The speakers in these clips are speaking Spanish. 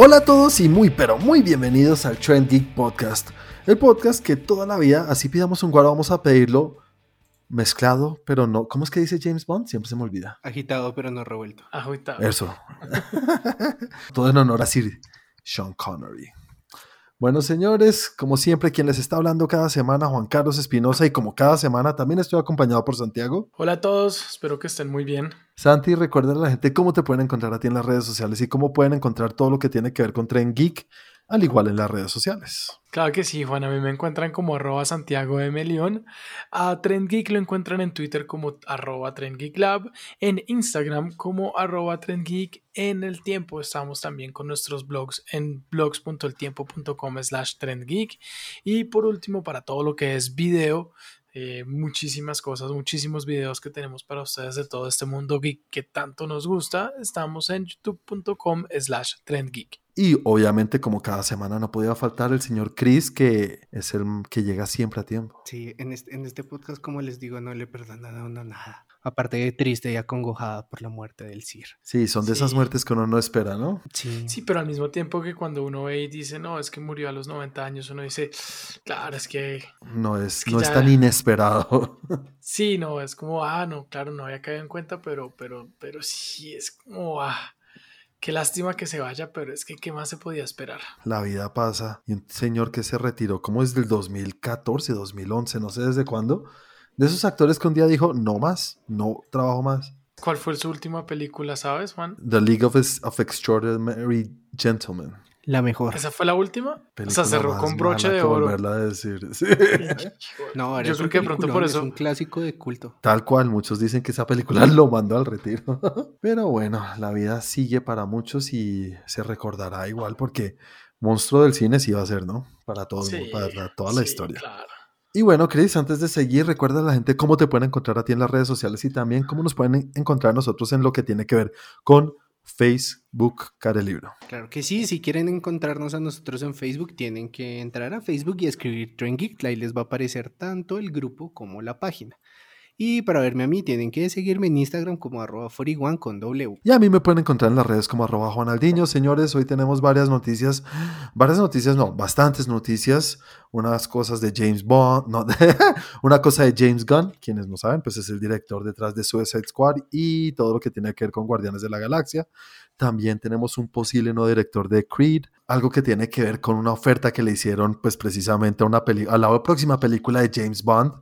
Hola a todos y muy pero muy bienvenidos al Trend Geek Podcast. El podcast que toda la vida, así pidamos un guaro, vamos a pedirlo mezclado, pero no. ¿Cómo es que dice James Bond? Siempre se me olvida. Agitado, pero no revuelto. Agitado. Eso. Todo en honor a Sir Sean Connery. Bueno, señores, como siempre, quien les está hablando cada semana, Juan Carlos Espinosa, y como cada semana también estoy acompañado por Santiago. Hola a todos, espero que estén muy bien. Santi, recuerda a la gente cómo te pueden encontrar a ti en las redes sociales y cómo pueden encontrar todo lo que tiene que ver con Tren Geek, al igual en las redes sociales. Claro que sí, Juan. A mí me encuentran como arroba Santiago M. León. A Trend Geek lo encuentran en Twitter como arroba Trend Lab. En Instagram como arroba Trend Geek. En el tiempo estamos también con nuestros blogs en blogs.eltiempo.com slash Trend Geek. Y por último, para todo lo que es video, eh, muchísimas cosas, muchísimos videos que tenemos para ustedes de todo este mundo geek que tanto nos gusta. Estamos en youtube.com slash trendgeek. Y obviamente, como cada semana, no podía faltar el señor Chris, que es el que llega siempre a tiempo. Sí, en este, en este podcast, como les digo, no le perdonan a uno nada. Aparte de triste y acongojada por la muerte del Sir. Sí, son de esas muertes que uno no espera, ¿no? Sí. Sí, pero al mismo tiempo que cuando uno ve y dice, no, es que murió a los 90 años, uno dice, claro, es que No es, que no es tan inesperado. sí, no, es como, ah, no, claro, no había caído en cuenta, pero, pero, pero sí, es como, ah, qué lástima que se vaya, pero es que, ¿qué más se podía esperar? La vida pasa. Y un señor que se retiró como desde el 2014, 2011, no sé desde cuándo. De esos actores que un día dijo, no más, no trabajo más. ¿Cuál fue su última película, sabes, Juan? The League of, of Extraordinary Gentlemen. La mejor. ¿Esa fue la última? o Película sea, cerró con broche de oro. volverla a decir. Sí. No, Yo creo que de pronto por eso- Es un clásico de culto. Tal cual, muchos dicen que esa película lo mandó al retiro. Pero bueno, la vida sigue para muchos y se recordará igual porque monstruo del cine sí va a ser, ¿no? Para todo, el Sí, mundo, para toda la sí, historia. claro. Y bueno, Chris, antes de seguir, recuerda a la gente cómo te pueden encontrar a ti en las redes sociales y también cómo nos pueden en- encontrar nosotros en lo que tiene que ver con Facebook Care Libro. Claro que sí, si quieren encontrarnos a nosotros en Facebook, tienen que entrar a Facebook y escribir Trend Geek. Ahí les va a aparecer tanto el grupo como la página. Y para verme a mí, tienen que seguirme en Instagram como arroba 41 con W. Y a mí me pueden encontrar en las redes como arroba Juanaldiño. Señores, hoy tenemos varias noticias, varias noticias, no, bastantes noticias, unas cosas de James Bond, no, una cosa de James Gunn, quienes no saben, pues es el director detrás de Suicide Squad y todo lo que tiene que ver con Guardianes de la Galaxia. También tenemos un posible no director de Creed, algo que tiene que ver con una oferta que le hicieron pues precisamente a, una peli a la próxima película de James Bond,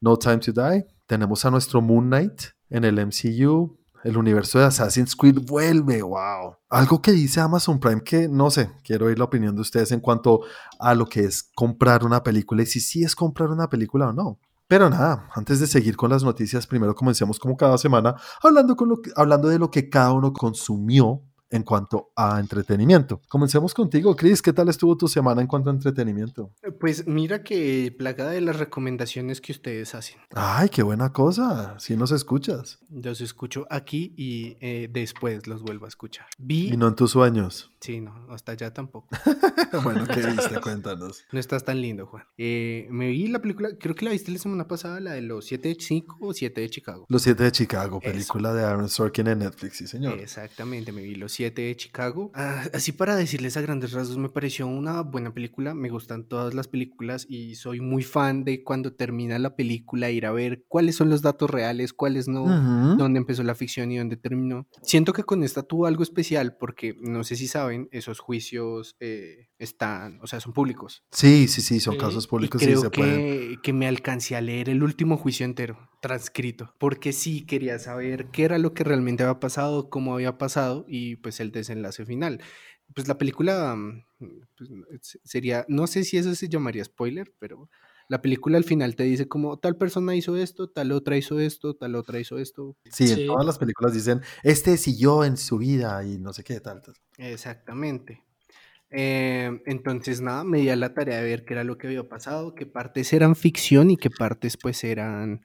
No Time to Die. Tenemos a nuestro Moon Knight en el MCU. El universo de Assassin's Creed vuelve, wow. Algo que dice Amazon Prime que no sé, quiero oír la opinión de ustedes en cuanto a lo que es comprar una película y si sí es comprar una película o no. Pero nada, antes de seguir con las noticias, primero comencemos como cada semana hablando, con lo hablando de lo que cada uno consumió en cuanto a entretenimiento. Comencemos contigo, Chris. ¿Qué tal estuvo tu semana en cuanto a entretenimiento? Pues mira que plagada de las recomendaciones que ustedes hacen. Ay, qué buena cosa. Si nos escuchas. Los escucho aquí y eh, después los vuelvo a escuchar. Vi... Y no en tus sueños. Sí, no, hasta allá tampoco. bueno, ¿qué viste? Cuéntanos. No estás tan lindo, Juan. Eh, me vi la película, creo que la viste la semana pasada, la de los 7 de o 7 de Chicago. Los siete de Chicago, Eso. película de Aaron Sorkin en Netflix, sí, señor. Exactamente, me vi los 7 de Chicago. Ah, así para decirles a grandes rasgos, me pareció una buena película. Me gustan todas las películas y soy muy fan de cuando termina la película ir a ver cuáles son los datos reales, cuáles no, Ujú. dónde empezó la ficción y dónde terminó. Siento que con esta tuvo algo especial porque no sé si saben, esos juicios eh, están, o sea, son públicos. Sí, sí, sí, son Sí, casos públicos y creo se pueden. que, que me alcancé a leer el último juicio entero, transcrito, porque sí quería saber qué era lo que realmente había pasado, cómo había pasado y pues el desenlace final. Pues la película mm, pues, se- sería, no sé si eso se llamaría spoiler, pero la película al final te dice como tal persona hizo esto, tal otra hizo esto, tal otra hizo esto. Sí, en todas las películas dicen, este siguió en su vida y no sé qué tal. tal. Exactamente. Eh, entonces, nada, me di a la tarea de ver qué era lo que había pasado, qué partes eran ficción y qué partes pues eran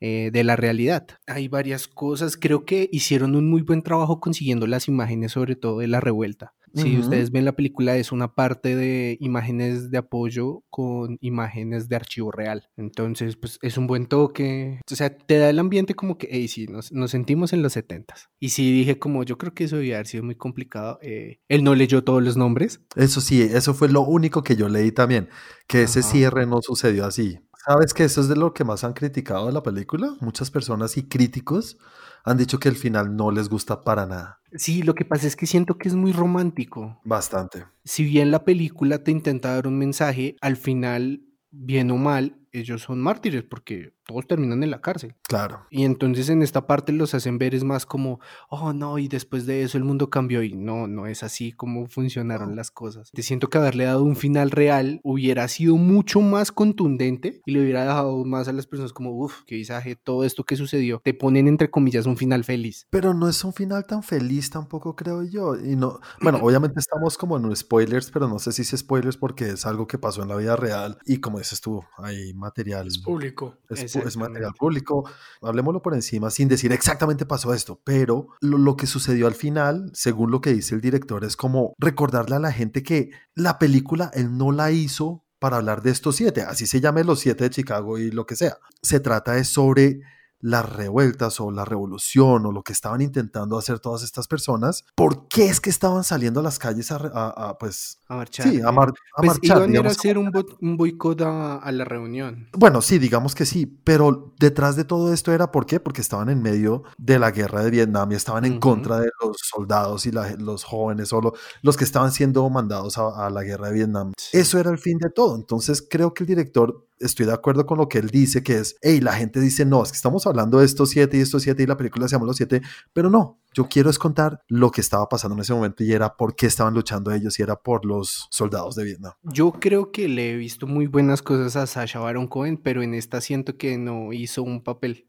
eh, de la realidad. Hay varias cosas, creo que hicieron un muy buen trabajo consiguiendo las imágenes, sobre todo de la revuelta. Si ustedes ven la película, es una parte de imágenes de apoyo con imágenes de archivo real. Entonces, pues es un buen toque. O sea, te da el ambiente como que, hey, sí, nos, nos sentimos en los 70 Y sí dije como, yo creo que eso debía haber sido muy complicado. eh, él no leyó todos los nombres. Eso sí, eso fue lo único que yo leí también, que ese cierre no sucedió así. ¿Sabes que eso es de lo que más han criticado de la película? Muchas personas y críticos han dicho que el final no les gusta para nada. Sí, lo que pasa es que siento que es muy romántico. Bastante. Si bien la película te intenta dar un mensaje, al final, bien o mal, ellos son mártires porque todos terminan en la cárcel. Claro. Y entonces en esta parte los hacen ver es más como, oh no, y después de eso el mundo cambió y no, no es así como funcionaron No. las cosas. Te siento que haberle dado un final real hubiera sido mucho más contundente y le hubiera dejado más a las personas como, uff, qué visaje, todo esto que sucedió. Te ponen entre comillas un final feliz. Pero no es un final tan feliz tampoco, creo yo. Y no, bueno, obviamente estamos como en spoilers, pero no sé si es spoilers porque es algo que pasó en la vida real. Y como dices tú, hay material. Es público. Es, es material público. Hablemoslo por encima sin decir exactamente pasó esto, pero lo, lo que sucedió al final, según lo que dice el director, es como recordarle a la gente que la película él no la hizo para hablar de estos siete, así se llame los siete de Chicago y lo que sea. Se trata es sobre las revueltas o la revolución o lo que estaban intentando hacer todas estas personas. ¿Por qué es que estaban saliendo a las calles a, re- a- a, pues A marchar. sí, a, eh. mar- a Pues marchar? iban a hacer un, bo- un boicot a, la reunión. bueno, sí, digamos que sí, pero detrás de todo esto era ¿por qué? Porque estaban en medio de la guerra de Vietnam y estaban en contra de los soldados y la- los jóvenes o lo- los que estaban siendo mandados a, la guerra de Vietnam. Eso era el fin de todo. Entonces creo que el director, estoy de acuerdo con lo que él dice, que es, hey, la gente dice, no, es que estamos hablando de estos siete y estos siete y la película se llama Los Siete, pero no, yo quiero es contar lo que estaba pasando en ese momento y era por qué estaban luchando ellos y era por los soldados de Vietnam. Yo creo que le he visto muy buenas cosas a Sasha Baron Cohen, pero en esta siento que no hizo un papel.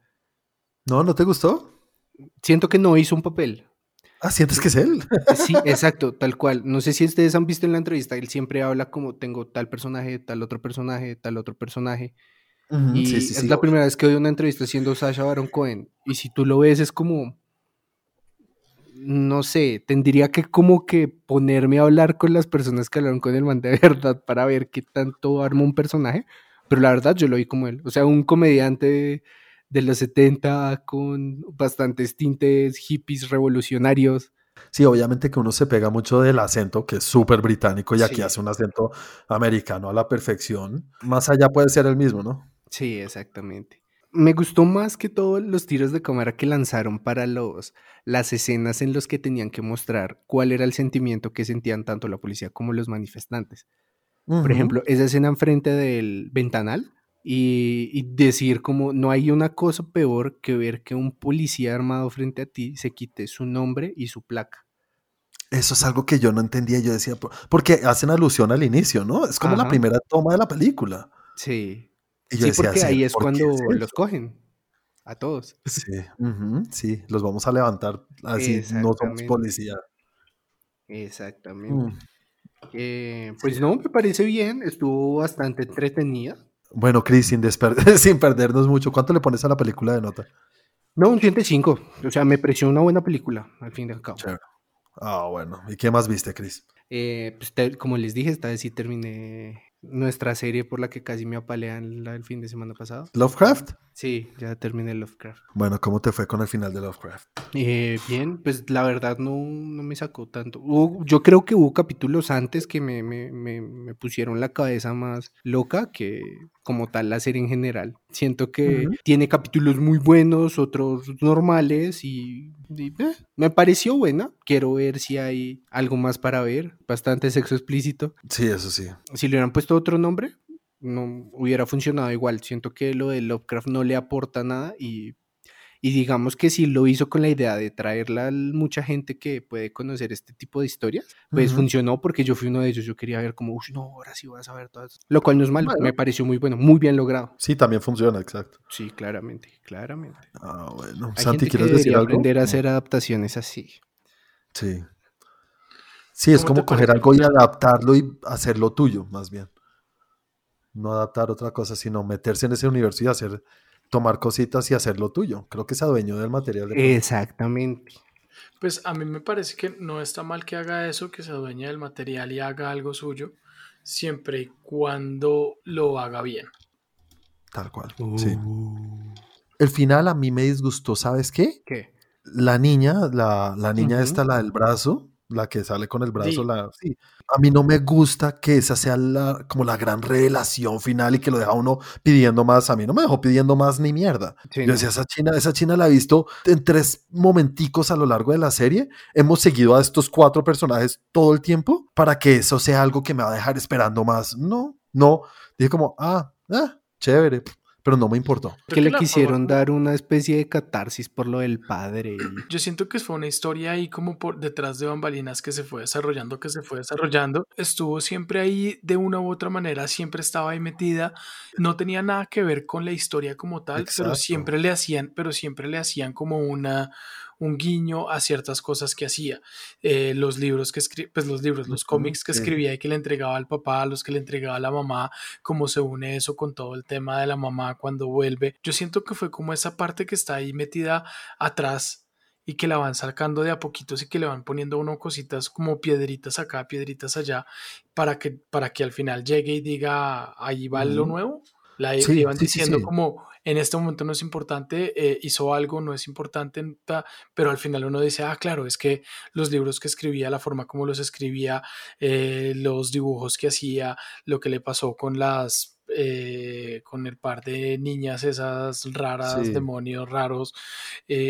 ¿No? ¿No te gustó? Siento que no hizo un papel. Ah, ¿sientes que es él? Sí, exacto, tal cual. No sé si ustedes han visto en la entrevista, él siempre habla como tengo tal personaje, tal otro personaje, tal otro personaje. Ujú, Y sí, sí, es sí, la obvio. primera vez que doy una entrevista siendo Sasha Baron Cohen. Y si tú lo ves, es como. No sé, tendría que como que ponerme a hablar con las personas que hablaron con el man de verdad para ver qué tanto arma un personaje. Pero la verdad, yo lo vi como él. O sea, un comediante de, de los 70 con bastantes tintes hippies revolucionarios. Sí, obviamente que uno se pega mucho del acento, que es súper británico, y aquí Sí. hace un acento americano a la perfección. Más allá puede ser el mismo, ¿no? Sí, exactamente. Me gustó más que todos los tiros de cámara que lanzaron para los, las escenas en los que tenían que mostrar cuál era el sentimiento que sentían tanto la policía como los manifestantes. Por ejemplo, esa escena enfrente del ventanal y, y decir como no hay una cosa peor que ver que un policía armado frente a ti se quite su nombre y su placa. Eso es algo que yo no entendía. Yo decía, "Por- porque hacen alusión al inicio, ¿no? Es como la primera toma de la película. Sí, Y yo sí decía, porque "¿Sí? ahí es ¿por qué cuando es los eso?". cogen a todos. Sí, sí, los vamos a levantar así, no somos policía. Exactamente. Mm. Eh, pues no, me parece bien, estuvo bastante entretenida. Bueno, Chris, sin, desper- sin perdernos mucho, ¿cuánto le pones a la película de nota? No, un 105, o sea, me pareció una buena película, al fin y al cabo. Chévere. Ah, bueno. ¿Y qué más viste, Chris? Eh, pues te- como les dije, esta vez sí terminé nuestra serie por la que casi me apalean del fin de semana pasado. ¿Lovecraft? Sí, ya terminé Lovecraft. Bueno, ¿cómo te fue con el final de Lovecraft? Eh, bien, pues la verdad no, no me sacó tanto. Hubo- yo creo que hubo capítulos antes que me, me, me, me pusieron la cabeza más loca que como tal la serie en general. Siento que Ujú. tiene capítulos muy buenos, otros normales y, y, eh, me pareció buena. Quiero ver si hay algo más para ver. Bastante sexo explícito. Sí, eso sí. Si le hubieran puesto otro nombre, no hubiera funcionado igual. Siento que lo de Lovecraft no le aporta nada y, y digamos que si lo hizo con la idea de traerla a mucha gente que puede conocer este tipo de historias, pues funcionó porque yo fui uno de ellos. Yo quería ver como, uy, no, ahora sí vas a ver todo esto. Lo cual no es malo, Bueno. me pareció muy bueno, muy bien logrado. Sí, también funciona, exacto. Sí, claramente, claramente. Ah, bueno. Hay Santi, gente que ¿quieres decir debería algo? aprender a hacer adaptaciones así. Sí. Sí, es ¿Cómo como coger algo y adaptarlo y hacerlo tuyo, más bien. No adaptar otra cosa, sino meterse en ese universo y hacer, tomar cositas y hacerlo tuyo. Creo que se adueñó del material. de. Exactamente. Pues a mí me parece que no está mal que haga eso, que se adueñe del material y haga algo suyo, siempre y cuando lo haga bien. Tal cual. Sí. El final a mí me disgustó, ¿sabes qué? ¿Qué? La niña, la, la niña Ujú. esta, la del brazo, la que sale con el brazo, Sí. la, sí. A mí no me gusta que esa sea la, como la gran revelación final y que lo deja uno pidiendo más. A mí no me dejó pidiendo más ni mierda. Sí, Yo no. decía, esa china, esa china la he visto en tres momenticos a lo largo de la serie. Hemos seguido a estos cuatro personajes todo el tiempo para que eso sea algo que me va a dejar esperando más. No, no. Dije como, ah, ah, chévere, pero no me importó. que Creo le la quisieron forma- dar una especie de catarsis por lo del padre. y- Yo siento que fue una historia ahí como por detrás de bambalinas que se fue desarrollando, que se fue desarrollando. Estuvo siempre ahí de una u otra manera, siempre estaba ahí metida. No tenía nada que ver con la historia como tal, pero Exacto. siempre le hacían, pero siempre le hacían como una un guiño a ciertas cosas que hacía. Eh, los libros que escribía, pues los libros, los cómics que escribía y que le entregaba al papá, los que le entregaba a la mamá, cómo se une eso con todo el tema de la mamá cuando vuelve. Yo siento que fue como esa parte que está ahí metida atrás y que la van sacando de a poquitos y que le van poniendo uno cositas como piedritas acá, piedritas allá, para que, para que al final llegue y diga, ahí va lo nuevo. La Sí, iban sí, diciendo sí. como en este momento no es importante, eh, hizo algo, no es importante, ta, pero al final uno dice, ah, claro, es que los libros que escribía, la forma como los escribía, eh, los dibujos que hacía, lo que le pasó con las eh, con el par de niñas esas raras, Sí. demonios raros,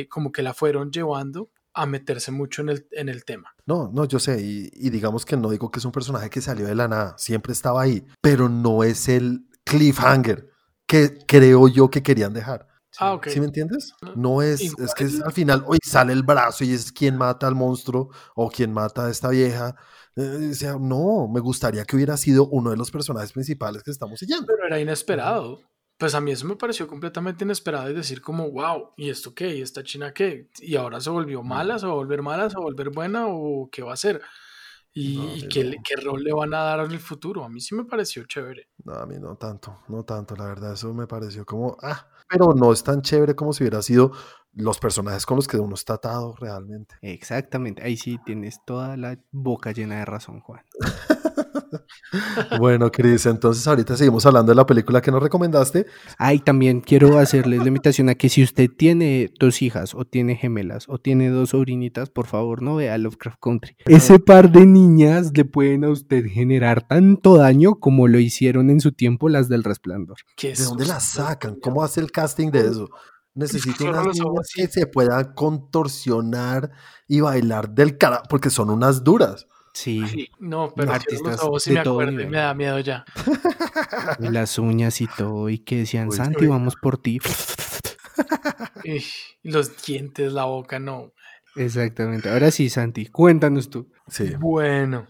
como que la fueron llevando a meterse mucho en el, en el tema. No, no, yo sé, y, y digamos que no digo que es un personaje que salió de la nada, siempre estaba ahí, pero no es el cliffhanger que creo yo que querían dejar. Ah, ok. ¿Sí me entiendes? No, es, es que es- al final hoy sale el brazo y es quien mata al monstruo o quien mata a esta vieja. Eh, o sea, no, me gustaría que hubiera sido uno de los personajes principales que estamos siguiendo. Pero era inesperado. Pues a mí eso me pareció completamente inesperado y decir como, wow, ¿y esto qué? ¿Y esta china qué? ¿Y ahora se volvió mala? ¿Se va a volver mala? ¿Se va a volver buena? ¿O qué va a hacer? ¿Y, No, y sí, qué, no. qué rol le van a dar en el futuro? A mí sí me pareció chévere. No, a mí no tanto, no tanto, la verdad, eso me pareció como, ah, pero no es tan chévere como si hubiera sido los personajes con los que uno está atado realmente. Exactamente, ahí sí tienes toda la boca llena de razón, Juan. Bueno, Cris, entonces ahorita seguimos hablando de la película que nos recomendaste. Ay, también quiero hacerles la invitación a que si usted tiene dos hijas o tiene gemelas o tiene dos sobrinitas, por favor no vea Lovecraft Country. Ese par de niñas le pueden a usted generar tanto daño como lo hicieron en su tiempo las del resplandor. ¿Qué ¿De dónde la susto, sacan? ¿Cómo hace el casting de eso? Necesito unas niñas que se puedan contorsionar y bailar del cara, porque son unas duras. Sí, Sí, no, pero Artistas ojos y de me todo acuerdo y me da miedo ya. y las uñas y todo, y que decían, Uy, Santi, vamos por ti. Y los dientes, la boca, no. Exactamente. Ahora sí, Santi, cuéntanos tú. Sí. Bueno,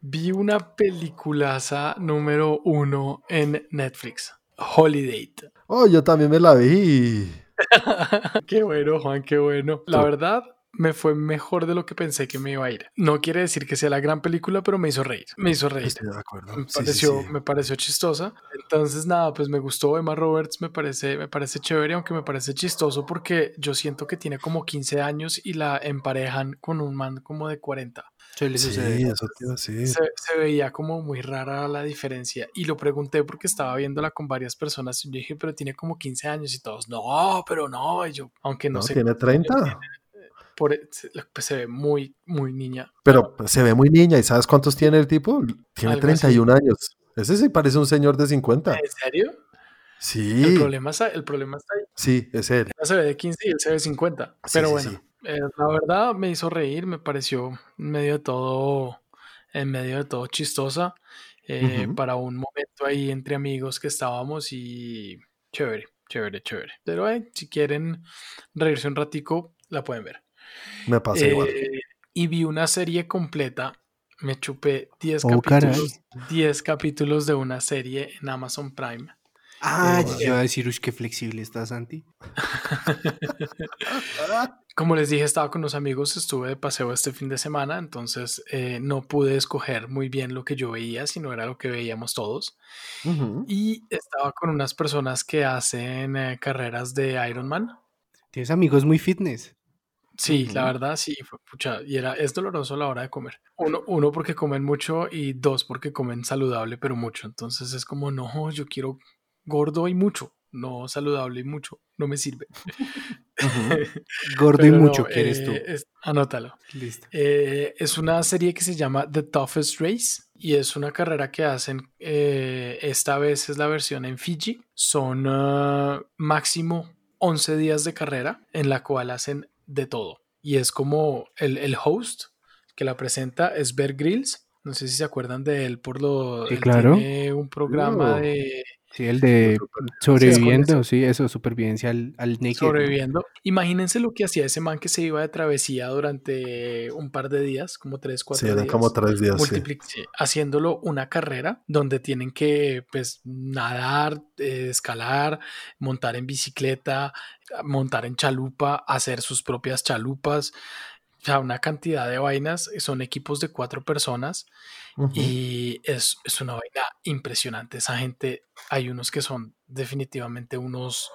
vi una peliculaza número uno en Netflix, Holiday. Oh, yo también me la vi. qué bueno, Juan, qué bueno. La verdad, me fue mejor de lo que pensé que me iba a ir. No quiere decir que sea la gran película, pero me hizo reír. Me hizo reír. Estoy de acuerdo. Me Sí, sí, pareció, sí. me pareció chistosa. Entonces, nada, pues me gustó Emma Roberts, me parece, me parece chévere, aunque me parece chistoso porque yo siento que tiene como 15 años y la emparejan con un man como de 40. Suele Sí, eso decir. Se, se veía como muy rara la diferencia y lo pregunté porque estaba viéndola con varias personas y yo dije, pero tiene como 15 años y todos, no, pero no, y yo, aunque no, No, sé, tiene 30. Por, se, pues se ve muy, muy niña. Pero se ve muy niña. ¿Y sabes cuántos tiene el tipo? Tiene Algo así. 31 años. Ese sí parece un señor de 50. ¿En serio? El Sí, problema, está, el problema está ahí. sí, es él. Ella se ve de 15 y él se ve de 50. Sí, Pero sí, bueno, sí. eh, la verdad me hizo reír, me pareció en medio de todo, en medio de todo chistosa. eh. Para un momento ahí entre amigos que estábamos y chévere, chévere, chévere. Pero eh, si quieren reírse un ratico, la pueden ver. Me pasa igual. Eh, y vi una serie completa. Me chupé 10 Oh, caray. capítulos, 10 capítulos de una serie en Amazon Prime. Ah, Eh, yo iba a decir, uy, qué flexible está Santi. Como les dije, estaba con unos amigos, estuve de paseo este fin de semana, entonces eh, no pude escoger muy bien lo que yo veía, sino era lo que veíamos todos. Y estaba con unas personas que hacen eh, carreras de Ironman. Tienes amigos muy fitness. Sí, la verdad sí, fue pucha, y era, es doloroso a la hora de comer. Uno, uno porque comen mucho y dos porque comen saludable pero mucho. Entonces es como, no, yo quiero gordo y mucho, no saludable y mucho, no me sirve. Gordo y mucho, no, ¿quieres tú? eh, es- anótalo. Listo. Eh, es una serie que se llama The Toughest Race y es una carrera que hacen, eh, esta vez es la versión en Fiji, son ah, máximo 11 días de carrera en la cual hacen de todo. Y es como el, el host que la presenta es Bear Grylls, no sé si se acuerdan de él por lo... Sí, él claro. Tiene un programa Oh. de Sí, el de sobreviviendo, sí, eso, supervivencia al, al naked. sobreviviendo. Imagínense lo que hacía ese man que se iba de travesía durante un par de días, como tres, cuatro Sí, eran días. como tres días. sí, haciéndolo una carrera donde tienen que pues nadar, eh, escalar, montar en bicicleta, montar en chalupa, hacer sus propias chalupas, o sea, una cantidad de vainas, son equipos de cuatro personas Ujú. y es, es una vaina impresionante. Esa gente, hay unos que son definitivamente unos,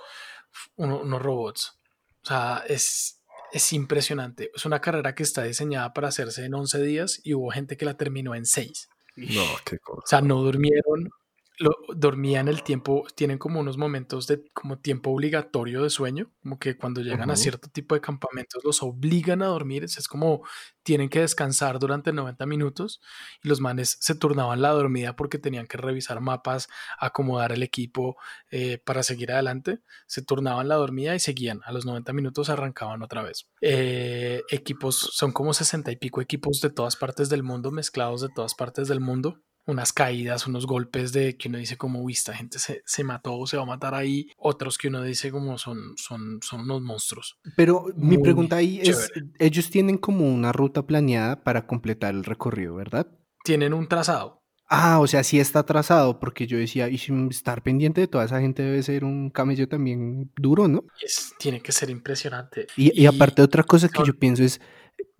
uno- unos robots. O sea, es, es impresionante. Es una carrera que está diseñada para hacerse en 11 días y hubo gente que la terminó en 6. No, qué O cosa. sea, no durmieron, lo, dormían el tiempo, tienen como unos momentos de como tiempo obligatorio de sueño, como que cuando llegan a cierto tipo de campamentos los obligan a dormir, es es como tienen que descansar durante 90 minutos y los manes se turnaban la dormida porque tenían que revisar mapas, acomodar el equipo eh, para seguir adelante, se turnaban la dormida y seguían, a los 90 minutos arrancaban otra vez. Eh, equipos, son como 60 y pico equipos de todas partes del mundo, mezclados de todas partes del mundo unas caídas, unos golpes de que uno dice como, uy, esta gente se, se mató o se va a matar ahí, otros que uno dice como son, son, son unos monstruos. Pero mi Muy pregunta ahí es, chévere. ellos tienen como una ruta planeada para completar el recorrido, ¿verdad? Tienen un trazado. Ah, o sea, sí está trazado, porque yo decía, y estar pendiente de toda esa gente debe ser un camello también duro, ¿no? y Es, tiene que ser impresionante. Y, y aparte otra cosa que son- yo pienso es,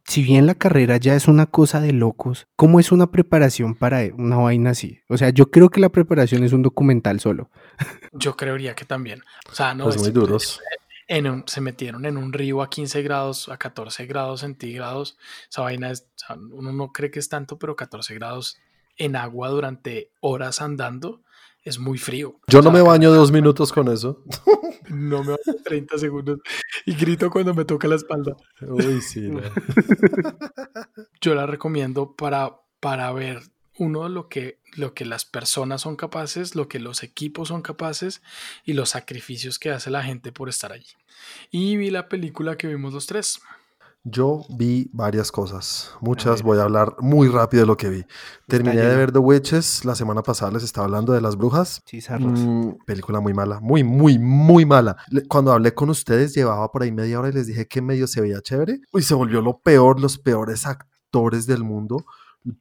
si bien la carrera ya es una cosa de locos, ¿cómo es una preparación para una vaina así? O sea, yo creo que la preparación es un documental solo. Yo creería que también. O sea, no Pues es- muy duros. en un- se metieron en un río a 15 grados, a 14 grados centígrados. Esa vaina es, o sea, uno no cree que es tanto, pero 14 grados en agua durante horas andando es muy frío. Yo no me baño dos minutos con eso. No me baño 30 segundos y grito cuando me toca la espalda. Uy, sí. no. Yo la recomiendo para, para ver uno lo que, lo que las personas son capaces, lo que los equipos son capaces y los sacrificios que hace la gente por estar allí. Y vi la película que vimos los tres. Yo vi varias cosas. Muchas. ver. Voy a hablar muy rápido de lo que vi. Terminé de ver The Witches. La semana pasada les estaba hablando de las brujas. Sí. Mm, película muy mala, muy, muy, muy mala. Cuando hablé con ustedes, llevaba por ahí media hora y les dije que medio se veía chévere. Y se volvió lo peor, los peores actores del mundo,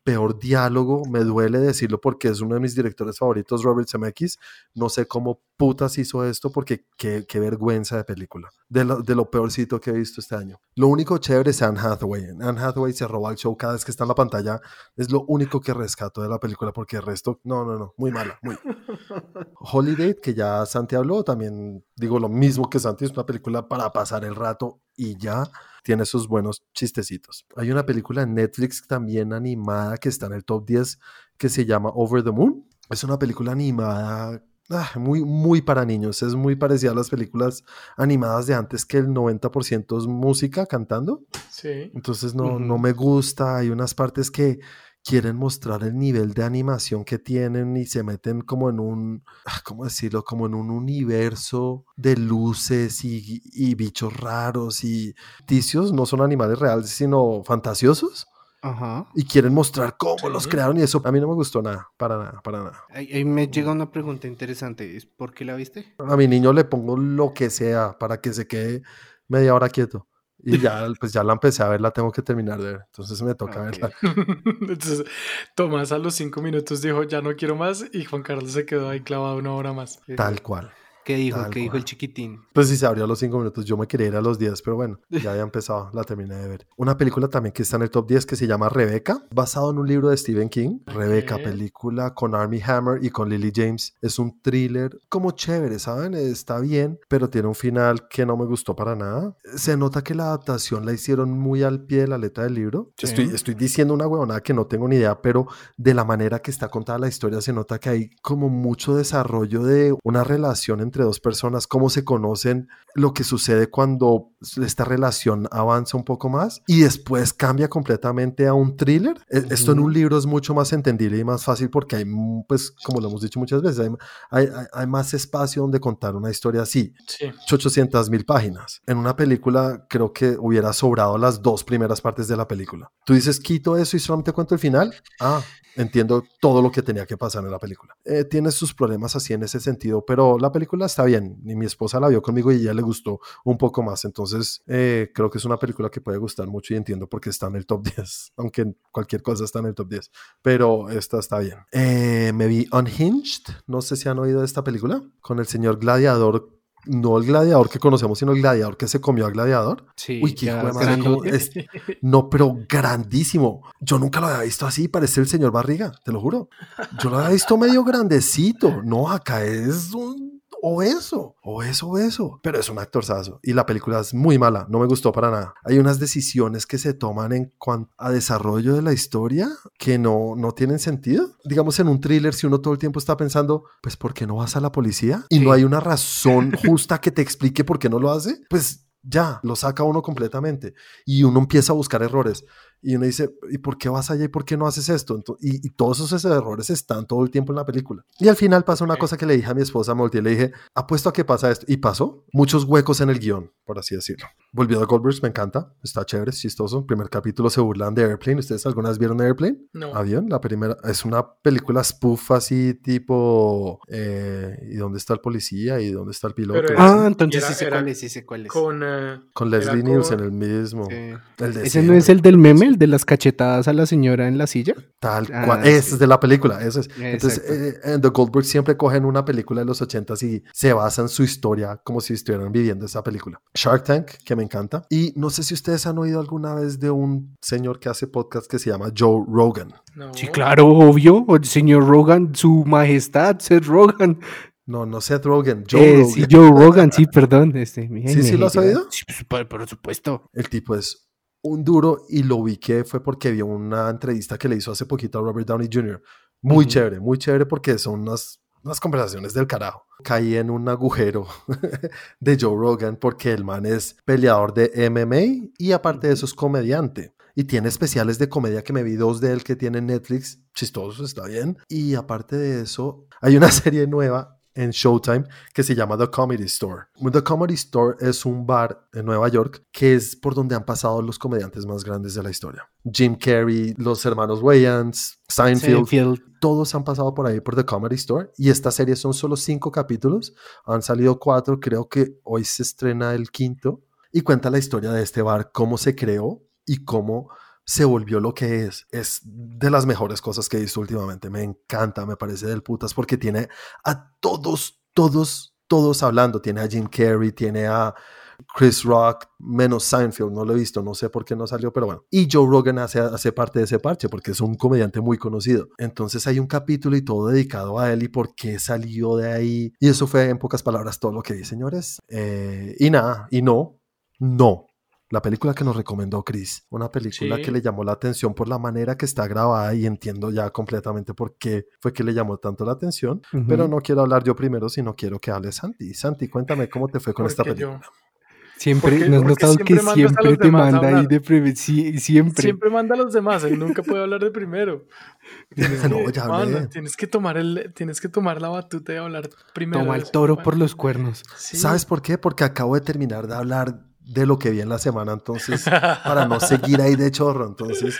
peor diálogo. Me duele decirlo porque es uno de mis directores favoritos, Robert Zemeckis. No sé cómo putas hizo esto porque qué, qué vergüenza de película. De lo, de lo peorcito que he visto este año. Lo único chévere es Anne Hathaway. Anne Hathaway se roba el show cada vez que está en la pantalla. Es lo único que rescato de la película porque el resto, no, no, no, muy mala, muy. Holiday, que ya Santi habló, también digo lo mismo que Santi, es una película para pasar el rato y ya tiene sus buenos chistecitos. Hay una película en Netflix también animada que está en el top 10 que se llama Over the Moon. Es una película animada ah, muy, muy para niños. Es muy parecida a las películas animadas de antes que el 90% es música cantando. Sí. Entonces no, no me gusta. Hay unas partes que quieren mostrar el nivel de animación que tienen y se meten como en un, ah, ¿cómo decirlo? Como en un universo de luces y, y bichos raros y ticios. No son animales reales, sino fantasiosos. Ajá. Y quieren mostrar cómo los crearon y eso a mí no me gustó nada, para nada, para nada. Ahí, ahí me llega una pregunta interesante. ¿Es por qué la viste? A mi niño le pongo lo que sea para que se quede media hora quieto. Y ya, pues ya la empecé a ver, la tengo que terminar de ver. Entonces me toca verla. Entonces, Tomás a los cinco minutos dijo, ya no quiero más, y Juan Carlos se quedó ahí clavado una hora más. Tal cual. ¿Qué dijo? Tal ¿Qué dijo el cual. chiquitín? Pues si se abrió a los 5 minutos, yo me quería ir a los 10, pero bueno, ya había empezado, la terminé de ver. Una película también que está en el top 10 que se llama Rebeca, basado en un libro de Stephen King. Rebeca, película con Armie Hammer y con Lily James. Es un thriller como chévere, ¿saben? Está bien, pero tiene un final que no me gustó para nada. Se nota que la adaptación la hicieron muy al pie de la letra del libro. Sí. Estoy, estoy diciendo una huevonada que no tengo ni idea, pero de la manera que está contada la historia se nota que hay como mucho desarrollo de una relación entre dos personas, cómo se conocen, lo que sucede cuando esta relación avanza un poco más y después cambia completamente a un thriller. E- Esto en un libro es mucho más entendible y más fácil porque hay, pues, como lo hemos dicho muchas veces, hay, hay- hay- hay más espacio donde contar una historia así. Sí. 800 mil páginas. En una película creo que hubiera sobrado las dos primeras partes de la película. Tú dices, quito eso y solamente cuento el final. Ah, entiendo todo lo que tenía que pasar en la película. Eh, tiene sus problemas así en ese sentido, pero la película está bien. Y mi esposa la vio conmigo y ya le gustó un poco más. Entonces, eh, creo que es una película que puede gustar mucho y entiendo por qué está en el top 10, aunque cualquier cosa está en el top 10. Pero esta está bien. Eh, me vi Unhinged. No sé si han oído de esta película con el señor Gladiador no el gladiador que conocemos, sino el gladiador que se comió a gladiador. Sí, Uy, qué hijo de grandote. es- No, pero grandísimo. Yo nunca lo había visto así, parece el señor Barriga, te lo juro. Yo lo había visto medio grandecito. No, acá es un obeso, obeso, obeso. Pero es un actorzazo. Y la película es muy mala, no me gustó para nada. Hay unas decisiones que se toman en cuanto a desarrollo de la historia que no, no tienen sentido. Digamos, en un thriller, si uno todo el tiempo está pensando, pues, ¿por qué no vas a la policía? Y Sí. no hay una razón justa que te explique por qué no lo hace, pues ya, lo saca uno completamente. Y uno empieza a buscar errores. Y uno dice, ¿y por qué vas allá y por qué no haces esto? Ento- y, y todos esos errores están todo el tiempo en la película. Y al final pasa una cosa que le dije a mi esposa, y le dije, apuesto a que pasa esto. Y pasó. Muchos huecos en el guion, por así decirlo. Volvió de Goldbergs, me encanta. Está chévere, es chistoso. Primer capítulo se burlan de Airplane. ¿Ustedes alguna vez vieron Airplane? No. Avión, la primera. Es una película spoof así tipo... eh, ¿Y dónde está el policía? ¿Y dónde está el piloto? Pero Ah, Era- entonces era- sí sé cuál es, sí sé cuál es. Con. eh, Con Leslie Nielsen, el mismo. Sí. El de ¿Ese no es el del meme, el de las cachetadas a la señora en la silla? Tal Ah, cual. sí. Ese es de la película. Ese es. Entonces, eh, en The Goldberg siempre cogen una película de los 80s y se basan su historia como si estuvieran viviendo esa película. Shark Tank, que me encanta. Y no sé si ustedes han oído alguna vez de un señor que hace podcast que se llama Joe Rogan. no. Sí, claro, obvio. El señor Rogan, su majestad, Seth Rogan. No, no Seth Rogan, Joe Eh, Rogan. sí, Joe Rogan, sí, perdón. Este, mi- ¿Sí, sí lo has oído? Sí, por, por supuesto. El tipo es un duro y lo ubiqué fue porque vi una entrevista que le hizo hace poquito a Robert Downey Jr. Muy Ujú. chévere, muy chévere porque son unas, unas conversaciones del carajo. Caí en un agujero de Joe Rogan porque el man es peleador de MMA y aparte de eso es comediante. Y tiene especiales de comedia que me vi dos de él que tiene en Netflix. Chistoso, está bien. Y aparte de eso, hay una serie nueva en Showtime que se llama The Comedy Store. The Comedy Store es un bar en Nueva York que es por donde han pasado los comediantes más grandes de la historia. Jim Carrey, los hermanos Wayans, Seinfeld, Seinfeld. todos han pasado por ahí por The Comedy Store y esta serie son solo cinco capítulos, han salido cuatro, creo que hoy se estrena el quinto y cuenta la historia de este bar, cómo se creó y cómo se volvió lo que es. Es de las mejores cosas que he visto últimamente, me encanta, me parece del putas porque tiene a todos, todos, todos hablando, tiene a Jim Carrey, tiene a... Chris Rock, menos Seinfeld, no lo he visto, no sé por qué no salió, pero bueno. Y Joe Rogan hace, hace parte de ese parche porque es un comediante muy conocido. Entonces hay un capítulo y todo dedicado a él y por qué salió de ahí. Y eso fue en pocas palabras todo lo que vi, señores. Eh, y nada, y no, no. La película que nos recomendó Chris, una película Sí. que le llamó la atención por la manera que está grabada y entiendo ya completamente por qué fue que le llamó tanto la atención, pero no quiero hablar yo primero, sino quiero que hable Santi. Santi, cuéntame cómo te fue con esta yo- película. Siempre, Porque- ¿no has notado siempre que siempre te manda ahí de primer? Sí, siempre. Siempre manda a los demás, él nunca puede hablar de primero. Tienes que, No, ya hablé. mano, tienes que tomar el, tienes que tomar la batuta y hablar primero. Toma el toro por los cuernos. sí. ¿Sabes por qué? Porque acabo de terminar de hablar de lo que vi en la semana, entonces, para no seguir ahí de chorro, entonces,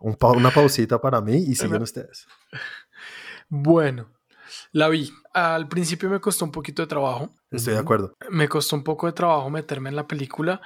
un pa- una pausita para mí y siguen ustedes. Bueno, la vi. Al principio me costó un poquito de trabajo. Estoy de acuerdo. Me costó un poco de trabajo meterme en la película.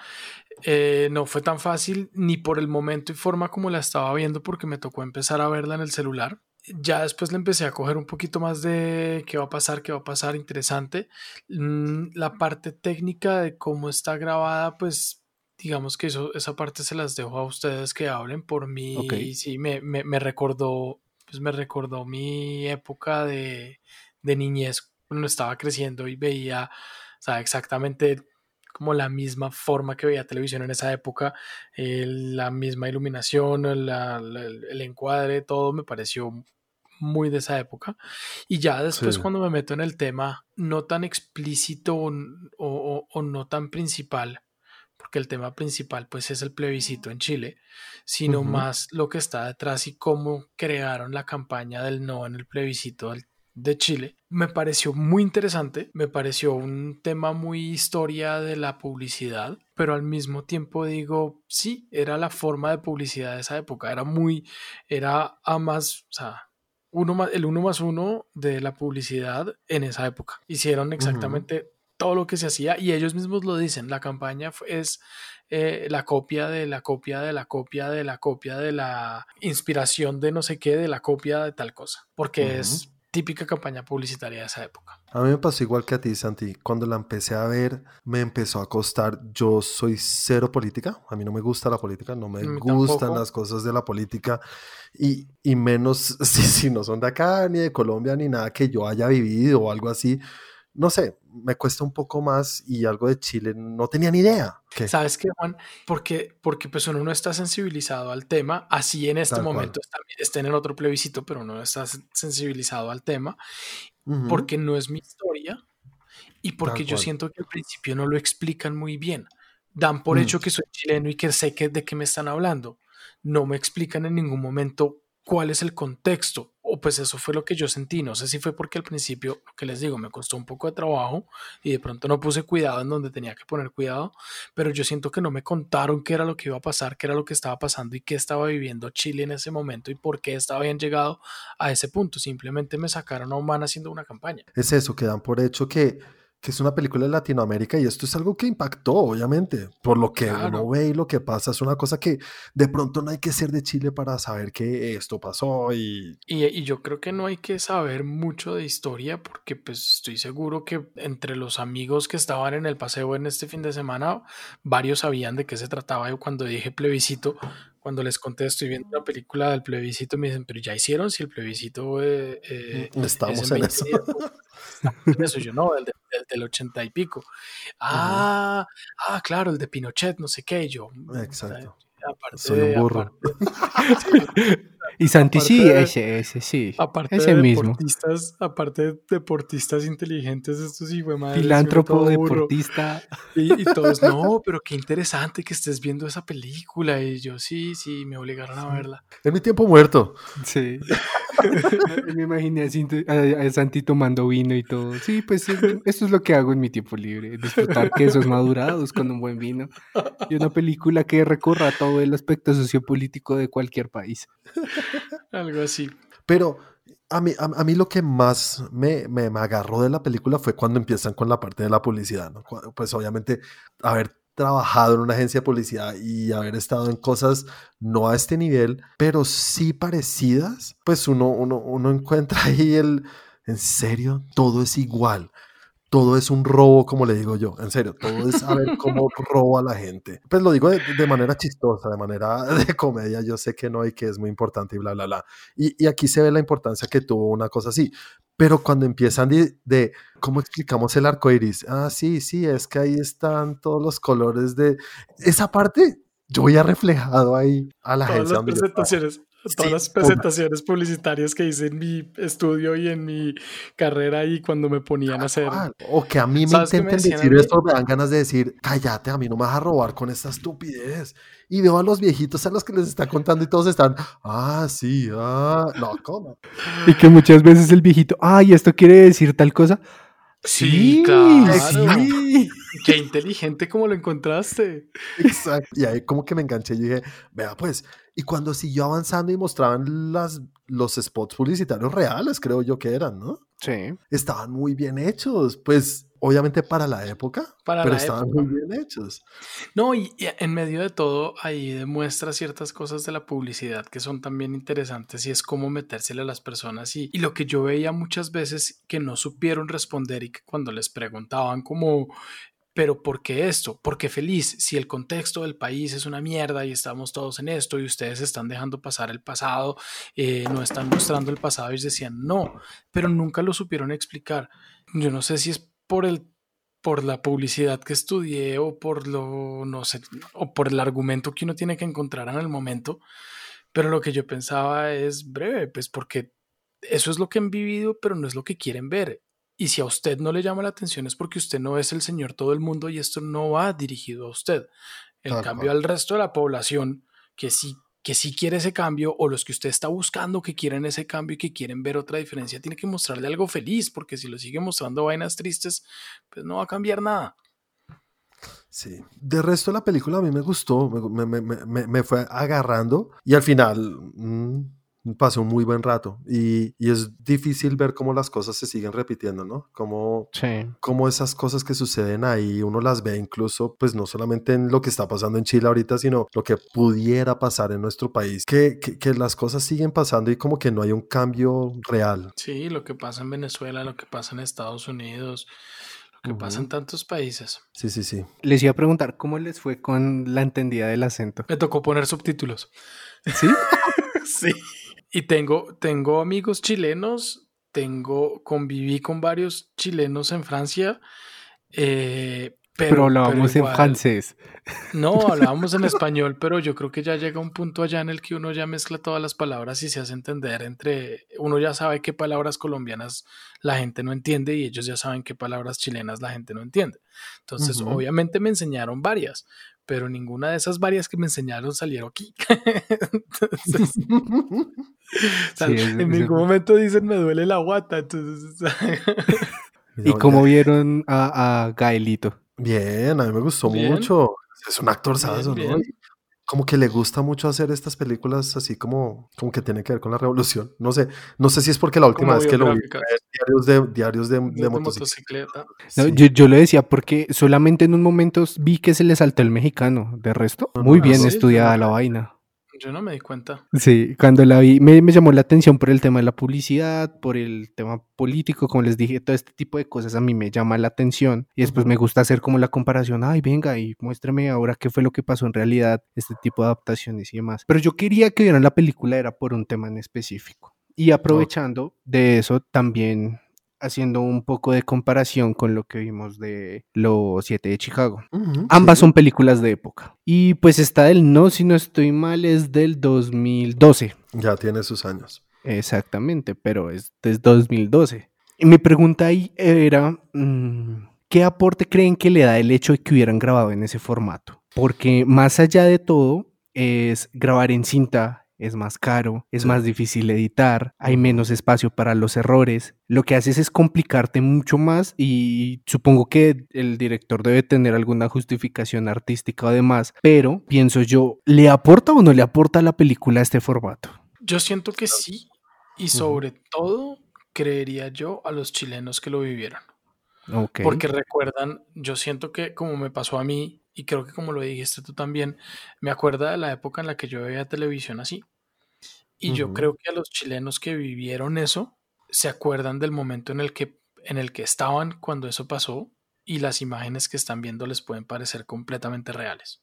Eh, no fue tan fácil ni por el momento y forma como la estaba viendo porque me tocó empezar a verla en el celular. Ya después le empecé a coger un poquito más de qué va a pasar, qué va a pasar, interesante. Mm, la parte técnica de cómo está grabada, pues digamos que eso, esa parte se las dejo a ustedes que hablen por mí. y Sí, me, me, me, recordó, pues me recordó mi época de, de niñez cuando estaba creciendo y veía, o sea, exactamente como la misma forma que veía televisión en esa época, eh, la misma iluminación, el encuadre, todo me pareció muy de esa época. Y ya después cuando me meto en el tema no tan explícito o, no tan principal, porque el tema principal pues es el plebiscito en Chile, sino más lo que está detrás y cómo crearon la campaña del no en el plebiscito del de Chile. Me pareció muy interesante, me pareció un tema muy historia de la publicidad, pero al mismo tiempo digo, sí, era la forma de publicidad de esa época, era muy, era a más, o sea, uno más, el uno más uno de la publicidad en esa época. Hicieron exactamente todo lo que se hacía y ellos mismos lo dicen, la campaña es eh, la copia de la copia de la copia de la copia de la inspiración de no sé qué, de la copia de tal cosa, porque es típica campaña publicitaria de esa época. A mí me pasó igual que a ti, Santi. Cuando la empecé a ver, me empezó a costar. Yo soy cero política. A mí no me gusta la política, no me gustan las cosas de la política. Y, y menos si, si no son de acá, ni de Colombia, ni nada que yo haya vivido o algo así no sé, me cuesta un poco más y algo de Chile no tenía ni idea. ¿Sabes qué, Juan? Porque, porque pues uno no está sensibilizado al tema, así en este momento está, en el otro plebiscito, pero no está sensibilizado al tema, porque no es mi historia y porque yo siento que al principio no lo explican muy bien. Dan por mm. hecho que soy chileno y que sé que, de qué me están hablando. No me explican en ningún momento cuál es el contexto. O pues eso fue lo que yo sentí. No sé si fue porque al principio, que les digo, me costó un poco de trabajo y de pronto no puse cuidado en donde tenía que poner cuidado, pero yo siento que no me contaron qué era lo que iba a pasar, qué era lo que estaba pasando y qué estaba viviendo Chile en ese momento y por qué estaba bien llegado a ese punto. Simplemente me sacaron a Oman haciendo una campaña. Es eso, que dan por hecho que que es una película de Latinoamérica y esto es algo que impactó, obviamente, por lo que uno ve y lo que pasa. Es una cosa que de pronto no hay que ser de Chile para saber que esto pasó y... y... yo creo que no hay que saber mucho de historia porque pues estoy seguro que entre los amigos que estaban en el paseo en este fin de semana, varios sabían de qué se trataba. Yo cuando dije plebiscito, cuando les conté estoy viendo una película del plebiscito, me dicen, pero ya hicieron si el plebiscito... Eh, eh Estamos en, eso. eso yo no, el, del ochenta y pico. Ah, ah, claro, el de Pinochet, no sé qué, yo. Exacto. Soy un burro. Y Santi sí, ese, ese sí. Aparte ese de mismo. deportistas, aparte de deportistas inteligentes, estos sí fue madre. Filántropo, deportista. Y, todos, no, pero qué interesante que estés viendo esa película. Y yo, sí, sí, me obligaron a verla. En mi tiempo muerto. Sí. me imaginé a, Santi tomando vino y todo. Sí, pues esto es lo que hago en mi tiempo libre. Disfrutar quesos madurados con un buen vino. Y una película que recorra todo el aspecto sociopolítico de cualquier país. Algo así. Pero a mí, a, mí lo que más me, me, agarró de la película fue cuando empiezan con la parte de la publicidad. ¿no? Pues obviamente haber trabajado en una agencia de publicidad y haber estado en cosas no a este nivel, pero sí parecidas, pues uno, uno, uno encuentra ahí el, en serio, todo es igual todo es un robo, como le digo yo, en serio, todo es saber cómo roba a la gente. Pues lo digo de, manera chistosa, de manera de comedia, yo sé que no y que es muy importante y bla, bla, bla. Y, y aquí se ve la importancia que tuvo una cosa así. Pero cuando empiezan de, ¿cómo explicamos el arco iris? Ah, sí, sí, es que ahí están todos los colores de esa parte. Yo ya reflejado ahí a la gente. Las presentaciones todas las presentaciones publicitarias que hice en mi estudio y en mi carrera y cuando me ponían a hacer. O que a mí me intenten decir esto, me dan ganas de decir, cállate, a mí no me vas a robar con esta estupidez. Y veo a los viejitos a los que les está contando y todos están, ah, sí, ah, no, ¿cómo? Y que muchas veces el viejito, ay, esto quiere decir tal cosa. Sí, claro. Sí. Qué inteligente como lo encontraste. Exacto. Y ahí como que me enganché y dije, vea pues, y cuando siguió avanzando y mostraban las, los spots publicitarios reales, creo yo que eran, ¿no? Sí. Estaban muy bien hechos. Pues obviamente para la época, Para pero la estaban época. muy bien hechos. No, y, y en medio de todo, ahí demuestra ciertas cosas de la publicidad que son también interesantes y es cómo metérsele a las personas. Y, y lo que yo veía muchas veces que no supieron responder y que cuando les preguntaban como, pero ¿por qué esto? ¿Por qué feliz? Si el contexto del país es una mierda y estamos todos en esto y ustedes están dejando pasar el pasado, eh, no están mostrando el pasado, ellos decían no, pero nunca lo supieron explicar. Yo no sé si es por el por la publicidad que estudié o por lo, no sé, o por el argumento que uno tiene que encontrar en el momento, pero lo que yo pensaba es breve, pues porque eso es lo que han vivido, pero no es lo que quieren ver. Y si a usted no le llama la atención es porque usted no es el señor todo el mundo y esto no va dirigido a usted. En cambio, al resto de la población que sí, que sí quiere ese cambio o los que usted está buscando que quieren ese cambio y que quieren ver otra diferencia, tiene que mostrarle algo feliz, porque si lo sigue mostrando vainas tristes, pues no va a cambiar nada. Sí. De resto, la película a mí me gustó, me, me- me- me- me fue agarrando y al final mm, pasé un muy buen rato. Y, y es difícil ver cómo las cosas se siguen repitiendo, ¿no? Cómo, Sí. cómo esas cosas que suceden ahí, uno las ve incluso, pues no solamente en lo que está pasando en Chile ahorita, sino lo que pudiera pasar en nuestro país. Que, que, que las cosas siguen pasando y como que no hay un cambio real. Sí, lo que pasa en Venezuela, lo que pasa en Estados Unidos, lo que pasa en tantos países. Sí, sí, sí. Les iba a preguntar cómo les fue con la entendida del acento. Me tocó poner subtítulos. ¿Sí? Sí. Y tengo, tengo amigos chilenos, tengo, conviví con varios chilenos en Francia. eh, pero, Pero hablábamos pero en francés. No, hablábamos en español, pero yo creo que ya llega un punto allá en el que uno ya mezcla todas las palabras y se hace entender entre, uno ya sabe qué palabras colombianas la gente no entiende y ellos ya saben qué palabras chilenas la gente no entiende. Entonces, obviamente me enseñaron varias, pero ninguna de esas varias que me enseñaron salieron aquí. Entonces, o sea, Sí, es- en es- ningún momento dicen me duele la guata. Entonces, ¿Y cómo vieron a, a Gaelito? Bien, a mí me gustó Bien. mucho. Es un actor ¿no? Bien, bien. Y Como que le gusta mucho hacer estas películas así como, como que tienen que ver con la revolución. No sé, no sé si es porque la última vez que lo vi diarios de diarios de, de de motocicleta. motocicleta. No, Sí. yo, yo lo decía porque solamente en un momento vi que se le saltó el mexicano. De resto, No, muy bien sí, estudiada la vaina. Yo no me di cuenta. Sí, cuando la vi me, me llamó la atención por el tema de la publicidad, por el tema político, como les dije, todo este tipo de cosas a mí me llama la atención y después me gusta hacer como la comparación, ay, venga y muéstrame ahora qué fue lo que pasó en realidad, este tipo de adaptaciones y demás. Pero yo quería que vieran la película era por un tema en específico. Y aprovechando de eso, también haciendo un poco de comparación con lo que vimos de Los Siete de Chicago. Ambas sí. son películas de época. Y pues está del no, si no estoy mal, es del 2012. Ya tiene sus años. Exactamente, pero es desde 2012. Y mi pregunta ahí era, mm, ¿qué aporte creen que le da el hecho de que hubieran grabado en ese formato? Porque más allá de todo, es grabar en cinta, es más caro, es más difícil editar, hay menos espacio para los errores. Lo que haces es complicarte mucho más y supongo que el director debe tener alguna justificación artística o demás, pero pienso yo, ¿le aporta o no le aporta a la película este formato? Yo siento que sí, y sobre todo creería yo a los chilenos que lo vivieron. Porque recuerdan, yo siento que como me pasó a mí, y creo que como lo dijiste tú también, me acuerda de la época en la que yo veía televisión así. Y yo creo que a los chilenos que vivieron eso, se acuerdan del momento en el que, en el que estaban cuando eso pasó, y las imágenes que están viendo les pueden parecer completamente reales.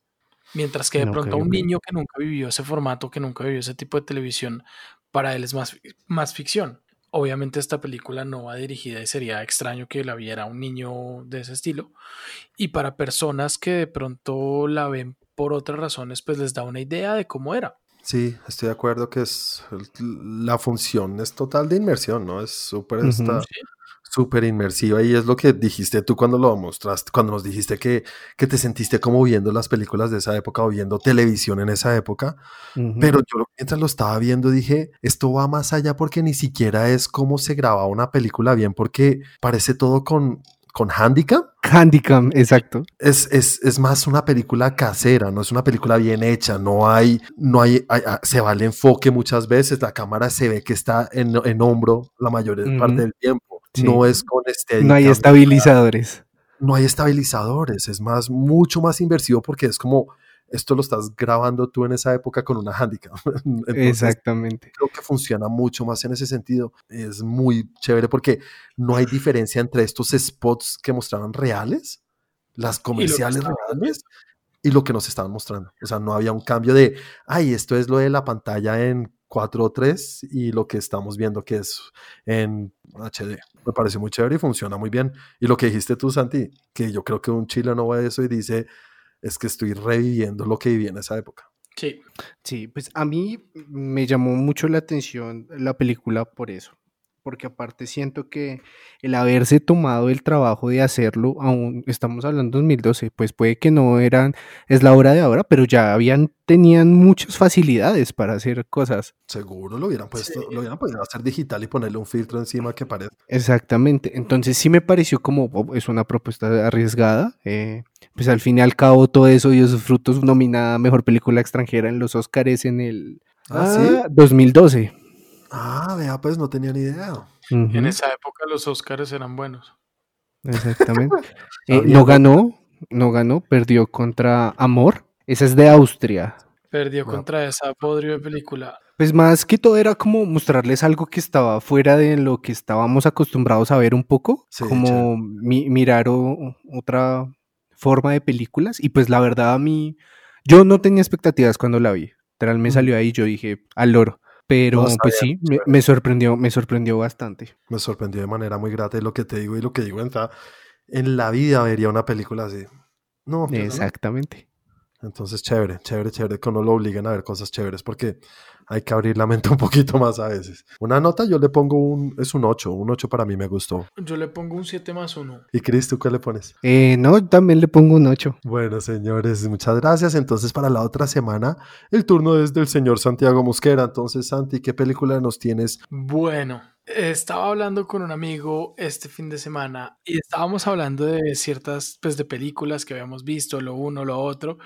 Mientras que de pronto a un niño que nunca vivió ese formato, que nunca vivió ese tipo de televisión, para él es más, más ficción. Obviamente esta película no va dirigida y sería extraño que la viera un niño de ese estilo. Y para personas que de pronto la ven por otras razones, pues les da una idea de cómo era. Sí, estoy de acuerdo que es la función es total de inmersión, ¿no? Es súper Sí. Súper inmersiva y es lo que dijiste tú cuando lo mostraste, cuando nos dijiste que, que te sentiste como viendo las películas de esa época o viendo televisión en esa época. Pero yo mientras lo estaba viendo dije, esto va más allá porque ni siquiera es cómo se grababa una película bien, porque parece todo con, con handicap. Handicam, exacto. Es, es, es más una película casera, no es una película bien hecha, no hay, no hay, hay- ah, se va el enfoque muchas veces, la cámara se ve que está en, en hombro la mayor parte del tiempo, Sí. no es con este No hay estabilizadores. no hay estabilizadores, es más, mucho más inversivo porque es como, esto lo estás grabando tú en esa época con una handicap. Exactamente. Creo que funciona mucho más en ese sentido. Es muy chévere porque no hay diferencia entre estos spots que mostraban reales, las comerciales reales y lo que nos estaban mostrando. O sea, no había un cambio de, ay, esto es lo de la pantalla en 4 o 3 y lo que estamos viendo que es en HD. Me parece muy chévere y funciona muy bien. Y lo que dijiste tú, Santi, que yo creo que un chileno ve eso y dice, es que estoy reviviendo lo que viví en esa época. Sí. Sí, pues a mí me llamó mucho la atención la película por eso porque aparte siento que el haberse tomado el trabajo de hacerlo, aún estamos hablando de 2012, pues puede que no eran, es la hora de ahora, pero ya habían, tenían muchas facilidades para hacer cosas. Seguro lo hubieran puesto, lo hubieran podido hacer digital y ponerle un filtro encima que parezca. Exactamente, entonces sí me pareció como, oh, es una propuesta arriesgada, eh, pues al fin y al cabo todo eso dio sus frutos, nominada Mejor Película Extranjera en los Oscars en el ¿Ah, 2012. Ah, vea, pues no tenía ni idea. En esa época los Oscars eran buenos. Exactamente. Eh, no ganó, no ganó, perdió contra Amor. Esa es de Austria. Perdió contra esa podrido película. Pues más que todo era como mostrarles algo que estaba fuera de lo que estábamos acostumbrados a ver un poco, como mirar otra forma de películas. Y pues la verdad a mí, yo no tenía expectativas cuando la vi. Literal me salió ahí, yo dije, al loro. Pero pues sí, me, sorprendió, me sorprendió bastante. Me sorprendió de manera muy grata y lo que te digo y lo que digo en, en la vida vería una película así. No. Exactamente. Entonces, chévere, chévere, chévere que no lo obliguen a ver cosas chéveres porque hay que abrir la mente un poquito más a veces. Una nota yo le pongo un, es un 8, un 8 para mí me gustó. Yo le pongo un 7 más 1. ¿Y Cris, tú qué le pones? Eh, no, también le pongo un 8. Bueno, señores, muchas gracias. Entonces, para la otra semana, el turno es del señor Santiago Mosquera. Entonces, Santi, ¿qué película nos tienes? Bueno, estaba hablando con un amigo este fin de semana y estábamos hablando de ciertas, pues de películas que habíamos visto, lo uno, lo otro,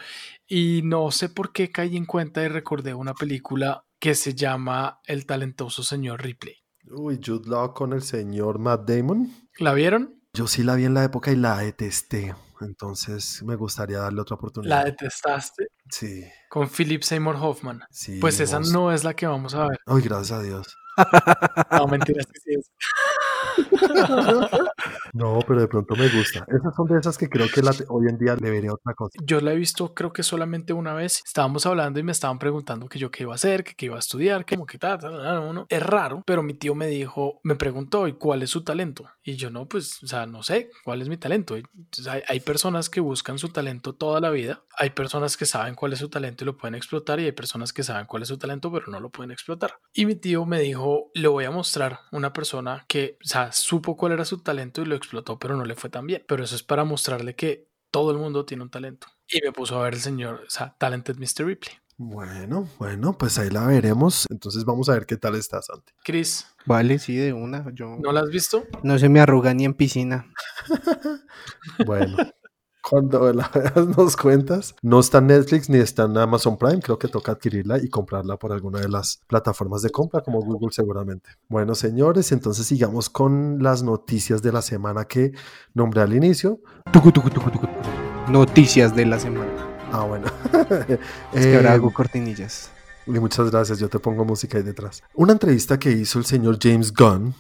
y no sé por qué caí en cuenta y recordé una película que se llama El talentoso señor Ripley. Uy, Jude Law con el señor Matt Damon. ¿La vieron? Yo sí la vi en la época y la detesté. Entonces me gustaría darle otra oportunidad. ¿La detestaste? Sí. Con Philip Seymour Hoffman. Sí. Pues esa no es la que vamos a ver. Uy, gracias a Dios. no, mentiras que sí es. No, pero de pronto me gusta. Esas son de esas que creo que hoy en día le vería otra cosa. Yo la he visto creo que solamente una vez. Estábamos hablando y me estaban preguntando que yo qué iba a hacer, que qué iba a estudiar, que como que tal, tal, Es raro, pero mi tío me dijo, me preguntó, ¿y cuál es su talento? Y yo no, pues, o sea, no sé cuál es mi talento. hay, hay personas que buscan su talento toda la vida. Hay personas que saben cuál es su talento y lo pueden explotar. Y hay personas que saben cuál es su talento, pero no lo pueden explotar. Y mi tío me dijo, le voy a mostrar una persona que, o sea, supo cuál era su talento y lo explotó, pero no le fue tan bien. Pero eso es para mostrarle que todo el mundo tiene un talento. Y me puso a ver el señor, o sea, Talented Mr. Ripley. Bueno, bueno, pues ahí la veremos. Entonces vamos a ver qué tal está, Santi. Chris. Vale, sí, de una. Yo... ¿No la has visto? No se me arruga ni en piscina. bueno. Cuando la veas nos cuentas. No está en Netflix ni está en Amazon Prime. Creo que toca adquirirla y comprarla por alguna de las plataformas de compra como Google seguramente. Bueno, señores, entonces sigamos con las noticias de la semana que nombré al inicio. Noticias de la semana. Ah, bueno. es que ahora eh, hago cortinillas. Y muchas gracias, yo te pongo música ahí detrás. Una entrevista que hizo el señor James Gunn,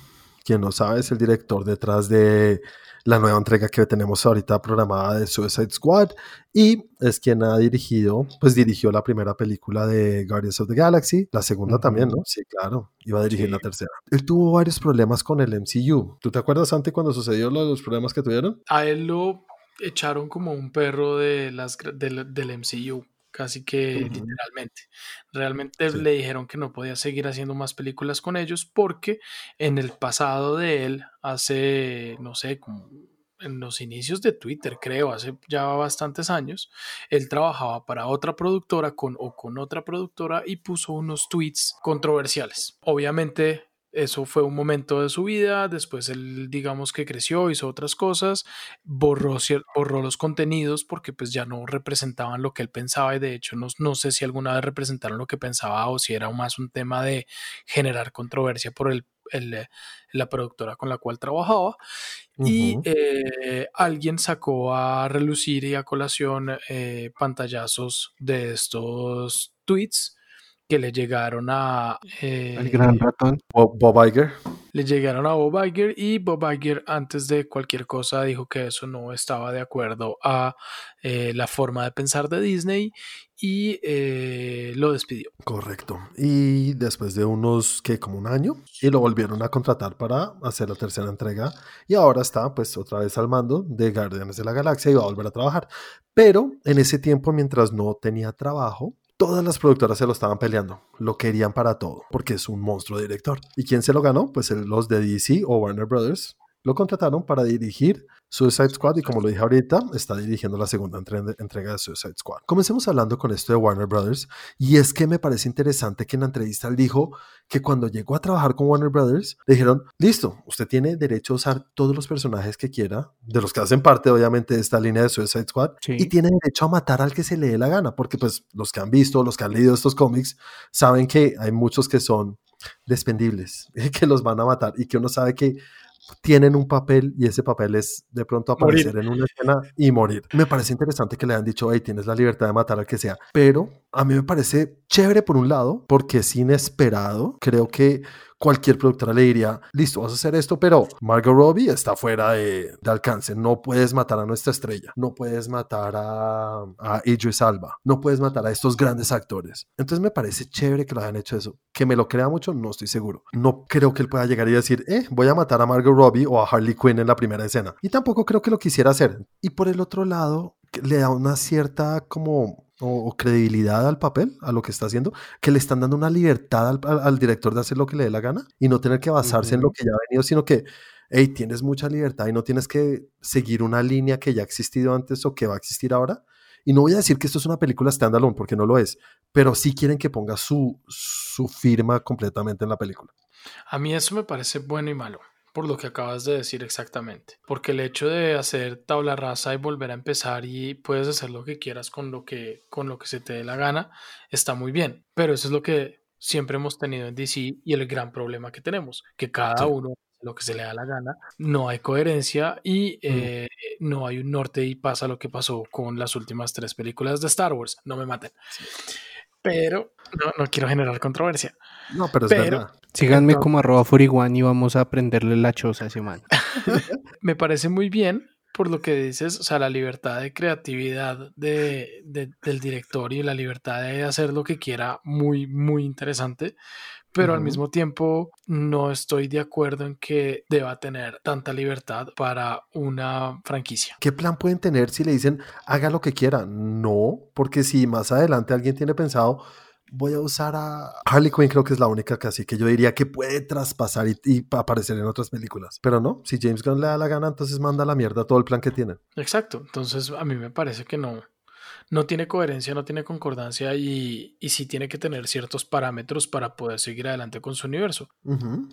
quien no sabe es el director detrás de la nueva entrega que tenemos ahorita programada de Suicide Squad y es quien ha dirigido, pues dirigió la primera película de Guardians of the Galaxy, la segunda también, ¿no? Sí, claro, iba a dirigir la tercera. Él tuvo varios problemas con el MCU. ¿Tú te acuerdas antes cuando sucedió los problemas que tuvieron? A él lo echaron como un perro de las, del, del MCU casi que literalmente. Realmente le dijeron que no podía seguir haciendo más películas con ellos porque en el pasado de él, hace, no sé, como en los inicios de Twitter, creo, hace ya bastantes años, él trabajaba para otra productora con, o con otra productora y puso unos tweets controversiales. Obviamente eso fue un momento de su vida, después él digamos que creció, hizo otras cosas, borró, borró los contenidos porque pues ya no representaban lo que él pensaba y de hecho no, no sé si alguna vez representaron lo que pensaba o si era más un tema de generar controversia por el el, la productora con la cual trabajaba. Y eh, alguien sacó a relucir y a colación eh, pantallazos de estos tweets que le llegaron a... el gran ratón. Bob Iger le llegaron a Bob Iger y Bob Iger antes de cualquier cosa dijo que eso no estaba de acuerdo a eh, la forma de pensar de Disney y eh, lo despidió. Correcto. Y después de unos, que como un año, y lo volvieron a contratar para hacer la tercera entrega y ahora está pues otra vez al mando de Guardianes de la Galaxia y va a volver a trabajar. Pero en ese tiempo, mientras no tenía trabajo, Todas las productoras se lo estaban peleando, lo querían para todo, porque es un monstruo director. ¿Y quién se lo ganó? Pues los de DC o Warner Brothers lo contrataron para dirigir Suicide Squad y como lo dije ahorita, está dirigiendo la segunda entrega de Suicide Squad. Comencemos hablando con esto de Warner Brothers y es que me parece interesante que en la entrevista él dijo que cuando llegó a trabajar con Warner Brothers, le dijeron, listo, usted tiene derecho a usar todos los personajes que quiera, de los que hacen parte obviamente de esta línea de Suicide Squad, y tiene derecho a matar al que se le dé la gana, porque pues los que han visto, los que han leído estos cómics, saben que hay muchos que son despendibles, que los van a matar y que uno sabe que tienen un papel y ese papel es de pronto aparecer en una escena y morir. Me parece interesante que le hayan dicho, hey, tienes la libertad de matar al que sea, pero a mí me parece chévere por un lado, porque es inesperado. Creo que cualquier productora le diría, listo, vas a hacer esto, pero Margot Robbie está fuera de, alcance. No puedes matar a nuestra estrella, no puedes matar a, a Idris Alba, no puedes matar a estos grandes actores. Entonces me parece chévere que lo hayan hecho eso. Que me lo crea mucho, no estoy seguro. No creo que él pueda llegar y decir, eh, voy a matar a Margot Robbie o a Harley Quinn en la primera escena. Y tampoco creo que lo quisiera hacer. Y por el otro lado, le da una cierta como o, credibilidad al papel, a lo que está haciendo, que le están dando una libertad al, director de hacer lo que le dé la gana y no tener que basarse en lo que ya ha venido, sino que, hey, tienes mucha libertad y no tienes que seguir una línea que ya ha existido antes o que va a existir ahora. Y no voy a decir que esto es una película standalone, porque no lo es, pero sí quieren que ponga su, su firma completamente en la película. A mí eso me parece bueno y malo por lo que acabas de decir exactamente. Porque el hecho de hacer tabla rasa y volver a empezar y puedes hacer lo que quieras con lo que, con lo que se te dé la gana, está muy bien. Pero eso es lo que siempre hemos tenido en DC y el gran problema que tenemos, que cada uno lo que se le da la gana, no hay coherencia y mm. eh, no hay un norte y pasa lo que pasó con las últimas tres películas de Star Wars. No me maten. Pero no, quiero generar controversia. No, pero es verdad. Síganme como arroba furiguan y vamos a aprenderle la choza a ese man. Me parece muy bien por lo que dices, o sea, la libertad de creatividad de, del director y la libertad de hacer lo que quiera, muy, muy interesante. Pero al mismo tiempo no estoy de acuerdo en que deba tener tanta libertad para una franquicia. ¿Qué plan pueden tener si le dicen haga lo que quiera? No, porque si más adelante alguien tiene pensado voy a usar a Harley Quinn, creo que es la única que así que yo diría que puede traspasar y, aparecer en otras películas. Pero no, si James Gunn le da la gana, entonces manda la mierda todo el plan que tienen. Exacto, entonces a mí me parece que no, no tiene coherencia, no tiene concordancia y, y sí tiene que tener ciertos parámetros para poder seguir adelante con su universo.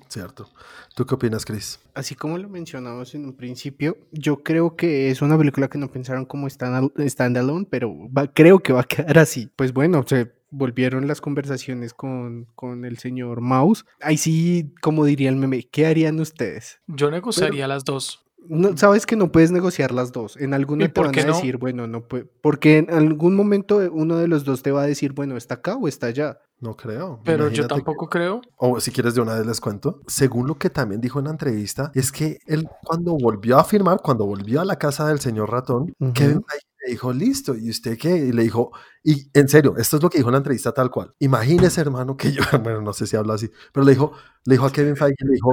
cierto. ¿Tú qué opinas, Chris? Así como lo mencionamos en un principio, yo creo que es una película que no pensaron como standalone, pero creo que va a quedar así. Pues bueno, se volvieron las conversaciones con, con, el señor Mouse. Ahí sí, como diría el meme, ¿qué harían ustedes? Yo negociaría las dos. No, sabes que no puedes negociar las dos. En alguna te van a decir, bueno, no puede. Porque en algún momento uno de los dos te va a decir, bueno, ¿está acá o está allá? No creo. Pero yo tampoco creo. O si quieres de una vez les cuento. Según lo que también dijo en la entrevista, es que él cuando volvió a firmar, cuando volvió a la casa del señor ratón, Kevin le dijo, listo, ¿y usted qué? Y le dijo, y en serio, esto es lo que dijo en la entrevista tal cual. Imagínese, hermano, que yo, bueno, no sé si habla así, pero le dijo, le dijo a Kevin Feige, le dijo,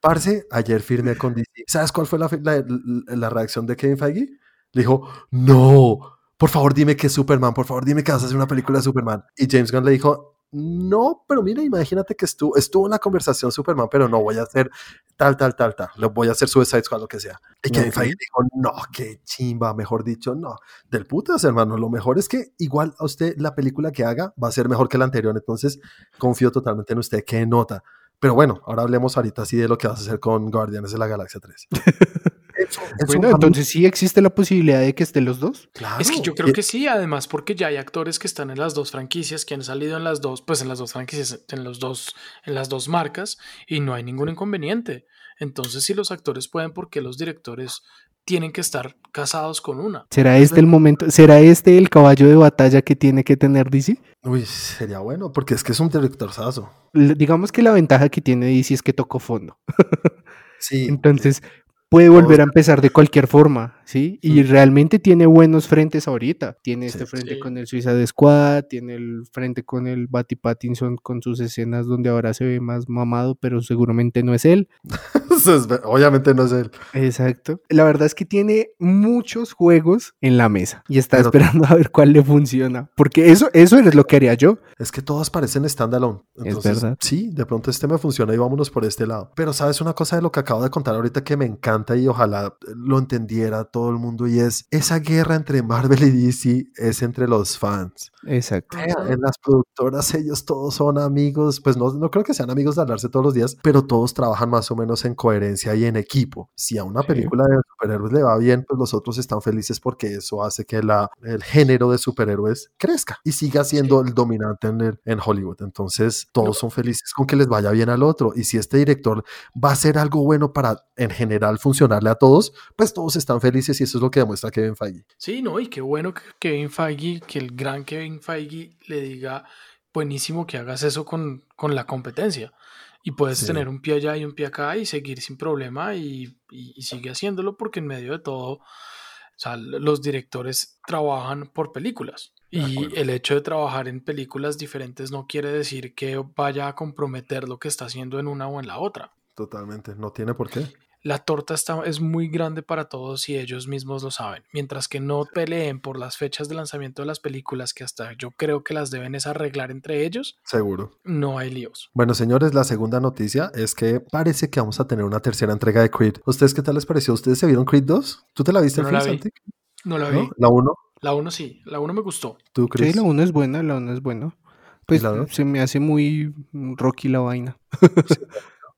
parce, ayer firmé con DC. ¿Sabes cuál fue la, la, reacción de Kevin Feige? Le dijo, no, por favor dime que es Superman, por favor dime que vas a hacer una película de Superman. Y James Gunn le dijo, no, pero mira, imagínate que estuvo, estuvo en la conversación Superman, pero no voy a hacer tal, tal, tal, tal, lo voy a hacer Suicide Squad, lo que sea. Y Kevin Feige dijo, no, qué chimba, mejor dicho, no, del putas, hermano, lo mejor es que igual a usted la película que haga va a ser mejor que la anterior, entonces confío totalmente en usted, qué nota. Pero bueno, ahora hablemos ahorita sí de lo que vas a hacer con Guardianes de la Galaxia 3. Bueno, entonces sí existe la posibilidad de que estén los dos. Claro. Es que yo creo que sí, además porque ya hay actores que están en las dos franquicias, que han salido en las dos, pues en las dos franquicias, en los dos, en las dos marcas, y no hay ningún inconveniente. Entonces, si los actores pueden, ¿por qué los directores tienen que estar casados con una? ¿Será este el momento? ¿Será este el caballo de batalla que tiene que tener DC? Uy, sería bueno, porque es que es un director sazo. Digamos que la ventaja que tiene DC es que tocó fondo. sí. Entonces, puede volver a empezar de cualquier forma, ¿sí? Y realmente tiene buenos frentes ahorita. Tiene este frente con el Suiza de Squad, tiene el frente con el Batty Pattinson con sus escenas donde ahora se ve más mamado, pero seguramente no es él. Obviamente no es él. Exacto. La verdad es que tiene muchos juegos en la mesa y está esperando a ver cuál le funciona. Porque eso, eso es lo que haría yo. Es que todos parecen standalone. es verdad. Sí, de pronto este me funciona y vámonos por este lado. Pero sabes una cosa de lo que acabo de contar ahorita que me encanta y ojalá lo entendiera todo el mundo y es esa guerra entre Marvel y DC es entre los fans. Exacto. En las productoras ellos todos son amigos, pues no, no creo que sean amigos de hablarse todos los días, pero todos trabajan más o menos en coherencia y en equipo. Si a una película de superhéroes le va bien, pues los otros están felices porque eso hace que la, el género de superhéroes crezca y siga siendo el dominante en, el, en Hollywood. Entonces todos son felices con que les vaya bien al otro y si este director va a hacer algo bueno para en general funcionar funcionarle a todos, pues todos están felices y eso es lo que demuestra Kevin Feige. Sí, no, y qué bueno que Kevin Feige, que el gran Kevin Feige le diga, buenísimo que hagas eso con, con la competencia. Y puedes tener un pie allá y un pie acá y seguir sin problema y, y, sigue haciéndolo porque en medio de todo, o sea, los directores trabajan por películas. Y el hecho de trabajar en películas diferentes no quiere decir que vaya a comprometer lo que está haciendo en una o en la otra. Totalmente, no tiene por qué la torta está, es muy grande para todos y ellos mismos lo saben. Mientras que no peleen por las fechas de lanzamiento de las películas, que hasta yo creo que las deben es arreglar entre ellos. Seguro. No hay líos. Bueno, señores, la segunda noticia es que parece que vamos a tener una tercera entrega de Creed. ¿Ustedes qué tal les pareció? ¿Ustedes se vieron Creed 2? ¿Tú te la viste, no la vi. No la vi. ¿La 1? La 1 sí, la 1 me gustó. ¿Tú, crees? Sí, la 1 es buena, la 1 es buena. Pues se me hace muy rocky la vaina.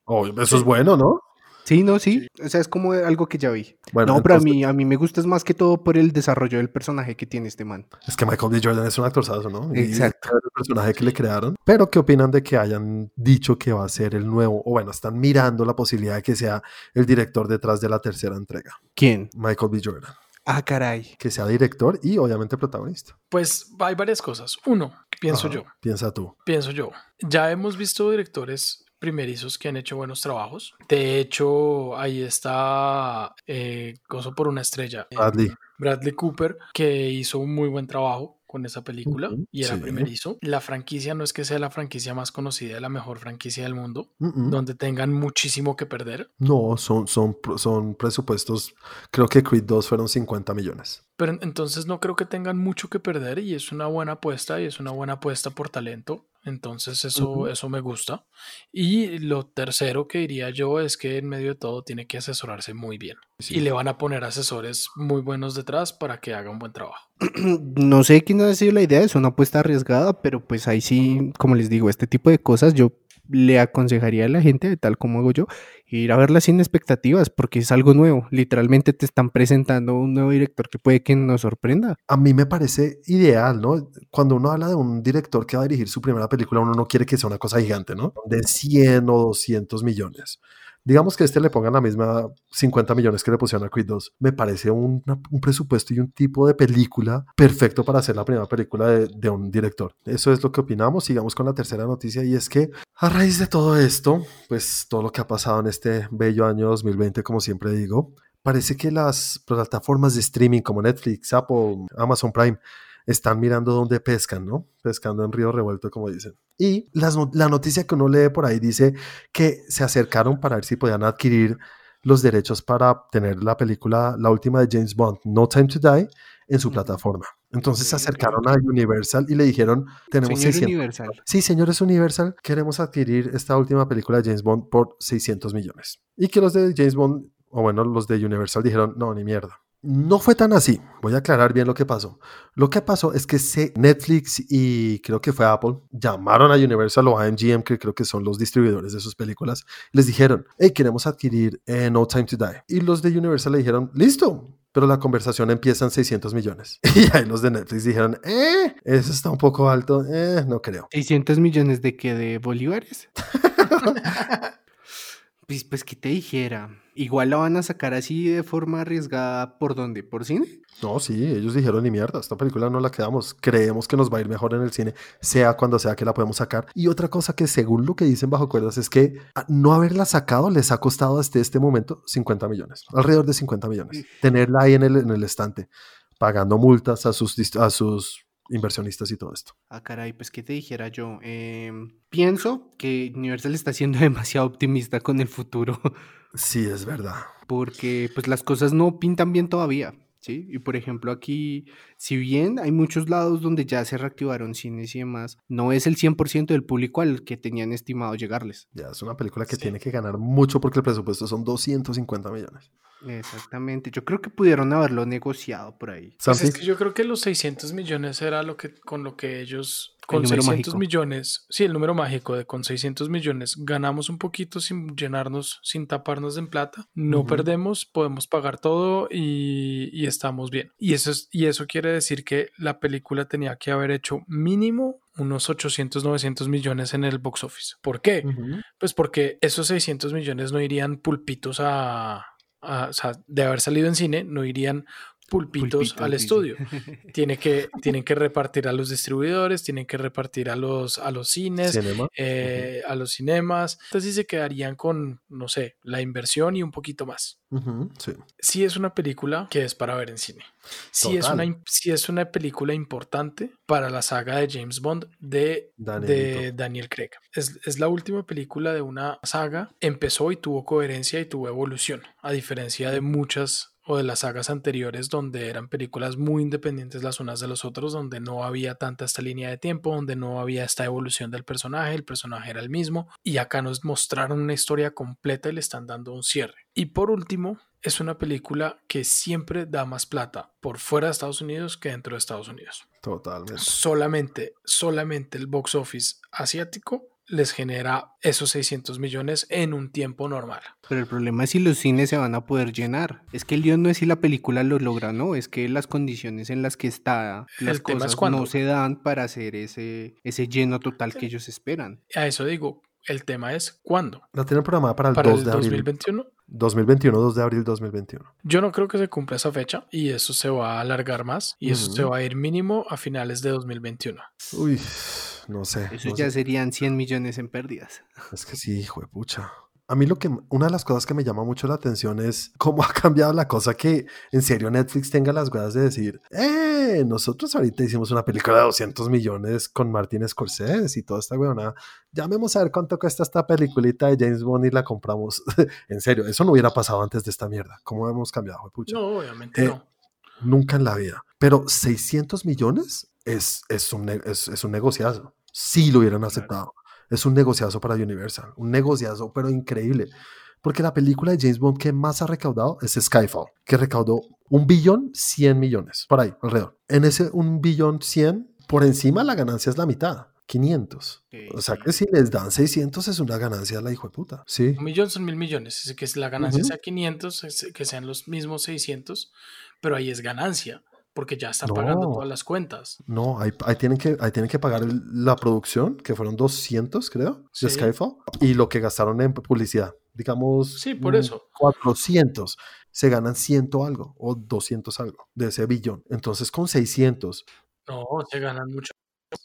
oh, eso es bueno, ¿no? Sí, no, sí. O sea, es como algo que ya vi. Bueno, no, pero a mí, a mí me gusta es más que todo por el desarrollo del personaje que tiene este man. Es que Michael B. Jordan es un actorzazo, ¿no? Exacto. el personaje que le crearon. Pero, ¿qué opinan de que hayan dicho que va a ser el nuevo, o bueno, están mirando la posibilidad de que sea el director detrás de la tercera entrega? ¿Quién? Michael B. Jordan. Ah, caray. Que sea director y obviamente protagonista. Pues hay varias cosas. Uno, pienso yo. Piensa tú. Pienso yo. Ya hemos visto directores primerizos que han hecho buenos trabajos. De hecho, ahí está eh, Gozo por una estrella. Eh, Bradley. Bradley Cooper, que hizo un muy buen trabajo con esa película y era primerizo. La franquicia no es que sea la franquicia más conocida, la mejor franquicia del mundo, donde tengan muchísimo que perder. No, son, son, son presupuestos, creo que Creed 2 fueron 50 millones. Pero entonces no creo que tengan mucho que perder y es una buena apuesta y es una buena apuesta por talento. Entonces eso, eso me gusta. Y lo tercero que diría yo es que en medio de todo tiene que asesorarse muy bien. Y le van a poner asesores muy buenos detrás para que haga un buen trabajo. No sé quién ha sido la idea, es una apuesta arriesgada, pero pues ahí sí, como les digo, este tipo de cosas yo le aconsejaría a la gente, tal como hago yo, ir a verla sin expectativas, porque es algo nuevo. Literalmente te están presentando un nuevo director que puede que nos sorprenda. A mí me parece ideal, ¿no? Cuando uno habla de un director que va a dirigir su primera película, uno no quiere que sea una cosa gigante, ¿no? De 100 o 200 millones. Digamos que este le pongan la misma 50 millones que le pusieron a Creed 2. Me parece un, presupuesto y un tipo de película perfecto para hacer la primera película de, de, un director. Eso es lo que opinamos. Sigamos con la tercera noticia y es que a raíz de todo esto, pues todo lo que ha pasado en este bello año 2020, como siempre digo, parece que las plataformas de streaming como Netflix, Apple, Amazon Prime, están mirando dónde pescan, ¿no? Pescando en río revuelto, como dicen. Y la noticia que uno lee por ahí dice que se acercaron para ver si podían adquirir los derechos para tener la película, la última de James Bond, No Time to Die, en su plataforma. Entonces se acercaron a Universal y le dijeron, tenemos Señor 600. Universal. Sí, señores Universal, queremos adquirir esta última película de James Bond por 600 millones. Y que los de James Bond, o bueno, los de Universal dijeron, no, ni mierda No fue tan así. Voy a aclarar bien lo que pasó. Lo que pasó es que Netflix y creo que fue Apple llamaron a Universal o a MGM, que creo que son los distribuidores de sus películas, les dijeron, hey, queremos adquirir eh, No Time to Die. Y los de Universal le dijeron, listo, pero la conversación empieza en 600 millones. Y ahí los de Netflix dijeron, eh, eso está un poco alto, eh, no creo. ¿600 millones de qué? ¿De bolívares? pues, pues, ¿qué te dijera? Igual la van a sacar así de forma arriesgada. ¿Por dónde? ¿Por cine? No, sí, ellos dijeron ni mierda, esta película no la quedamos, creemos que nos va a ir mejor en el cine, sea cuando sea que la podemos sacar. Y otra cosa que según lo que dicen bajo cuerdas es que no haberla sacado les ha costado hasta este momento 50 millones, alrededor de 50 millones. Tenerla ahí en el, en el estante, pagando multas a sus, a sus inversionistas y todo esto. Ah, caray, pues qué te dijera yo. Em, pienso que Universal está siendo demasiado optimista con el futuro. Sí, es verdad. Porque pues las cosas no pintan bien todavía. ¿Sí? Y por ejemplo aquí, si bien hay muchos lados donde ya se reactivaron cines y demás, no es el 100% del público al que tenían estimado llegarles. Ya, es una película que tiene que ganar mucho porque el presupuesto son 250 millones. Exactamente, yo creo que pudieron haberlo negociado por ahí. Pues es que yo creo que los 600 millones era lo que con lo que ellos con 600 millones, sí, el número mágico de con 600 millones ganamos un poquito sin llenarnos, sin taparnos en plata, no perdemos, podemos pagar todo y, y, estamos bien. Y eso, es, y eso quiere decir que la película tenía que haber hecho mínimo unos 800, 900 millones en el box office. ¿Por qué? Pues porque esos 600 millones no irían pulpitos a, a, o sea, de haber salido en cine, no irían pulpitos al estudio. Tiene que, tienen que repartir a los distribuidores, tienen que repartir a los, a los cines, eh, a los cinemas. Entonces sí se quedarían con, no sé, la inversión y un poquito más. sí. es una película que es para ver en cine. Sí es, una, sí es una película importante para la saga de James Bond de, de Daniel Craig. Es, es la última película de una saga. Empezó y tuvo coherencia y tuvo evolución, a diferencia de muchas o de las sagas anteriores donde eran películas muy independientes las unas de los otros, donde no había tanta esta línea de tiempo, donde no había esta evolución del personaje, el personaje era el mismo, y acá nos mostraron una historia completa y le están dando un cierre. Y por último, es una película que siempre da más plata por fuera de Estados Unidos que dentro de Estados Unidos. Totalmente. Solamente, solamente el box office asiático les genera esos 600 millones en un tiempo normal. Pero el problema es si los cines se van a poder llenar. Es que el lío no es si la película lo logra, ¿no? Es que las condiciones en las que está, las cosas no se dan para hacer ese, ese lleno total que ellos esperan. A eso digo, el tema es ¿cuándo? La tienen programada para el ¿Para 2 el de 2021? 2021, 2 de abril 2021. Yo no creo que se cumpla esa fecha y eso se va a alargar más y eso se va a ir mínimo a finales de 2021. Uy no sé. Eso ya serían 100 millones en pérdidas. Es que sí, hijo de pucha. A mí lo que, una de las cosas que me llama mucho la atención es cómo ha cambiado la cosa que en serio Netflix tenga las ganas de decir, eh, nosotros ahorita hicimos una película de 200 millones con Martin Scorsese y toda esta weona, llamemos a ver cuánto cuesta esta peliculita de James Bond y la compramos. en serio, eso no hubiera pasado antes de esta mierda. ¿Cómo hemos cambiado, pucha? No, obviamente eh, no. Nunca en la vida. Pero 600 millones es, es, un, es, es un negociazo. Sí lo hubieran aceptado. Es un negociazo para Universal. Un negociazo, pero increíble. Porque la película de James Bond que más ha recaudado es Skyfall, que recaudó un billón 100 millones, por ahí, alrededor. En ese un billón 100, por encima la ganancia es la mitad. 500. o sea que si les dan 600 es una ganancia la hijo de puta. Sí. Un millón son mil millones. Es que la ganancia sea 500, que sean los mismos 600, pero ahí es ganancia porque ya están pagando todas las cuentas. No, ahí, tienen, que, ahí tienen que pagar la producción, que fueron 200, creo, de Skyfall, y lo que gastaron en publicidad. Digamos, sí, por eso. 400. Se ganan 100 algo o 200 algo de ese billón. Entonces, con 600. No, se ganan mucho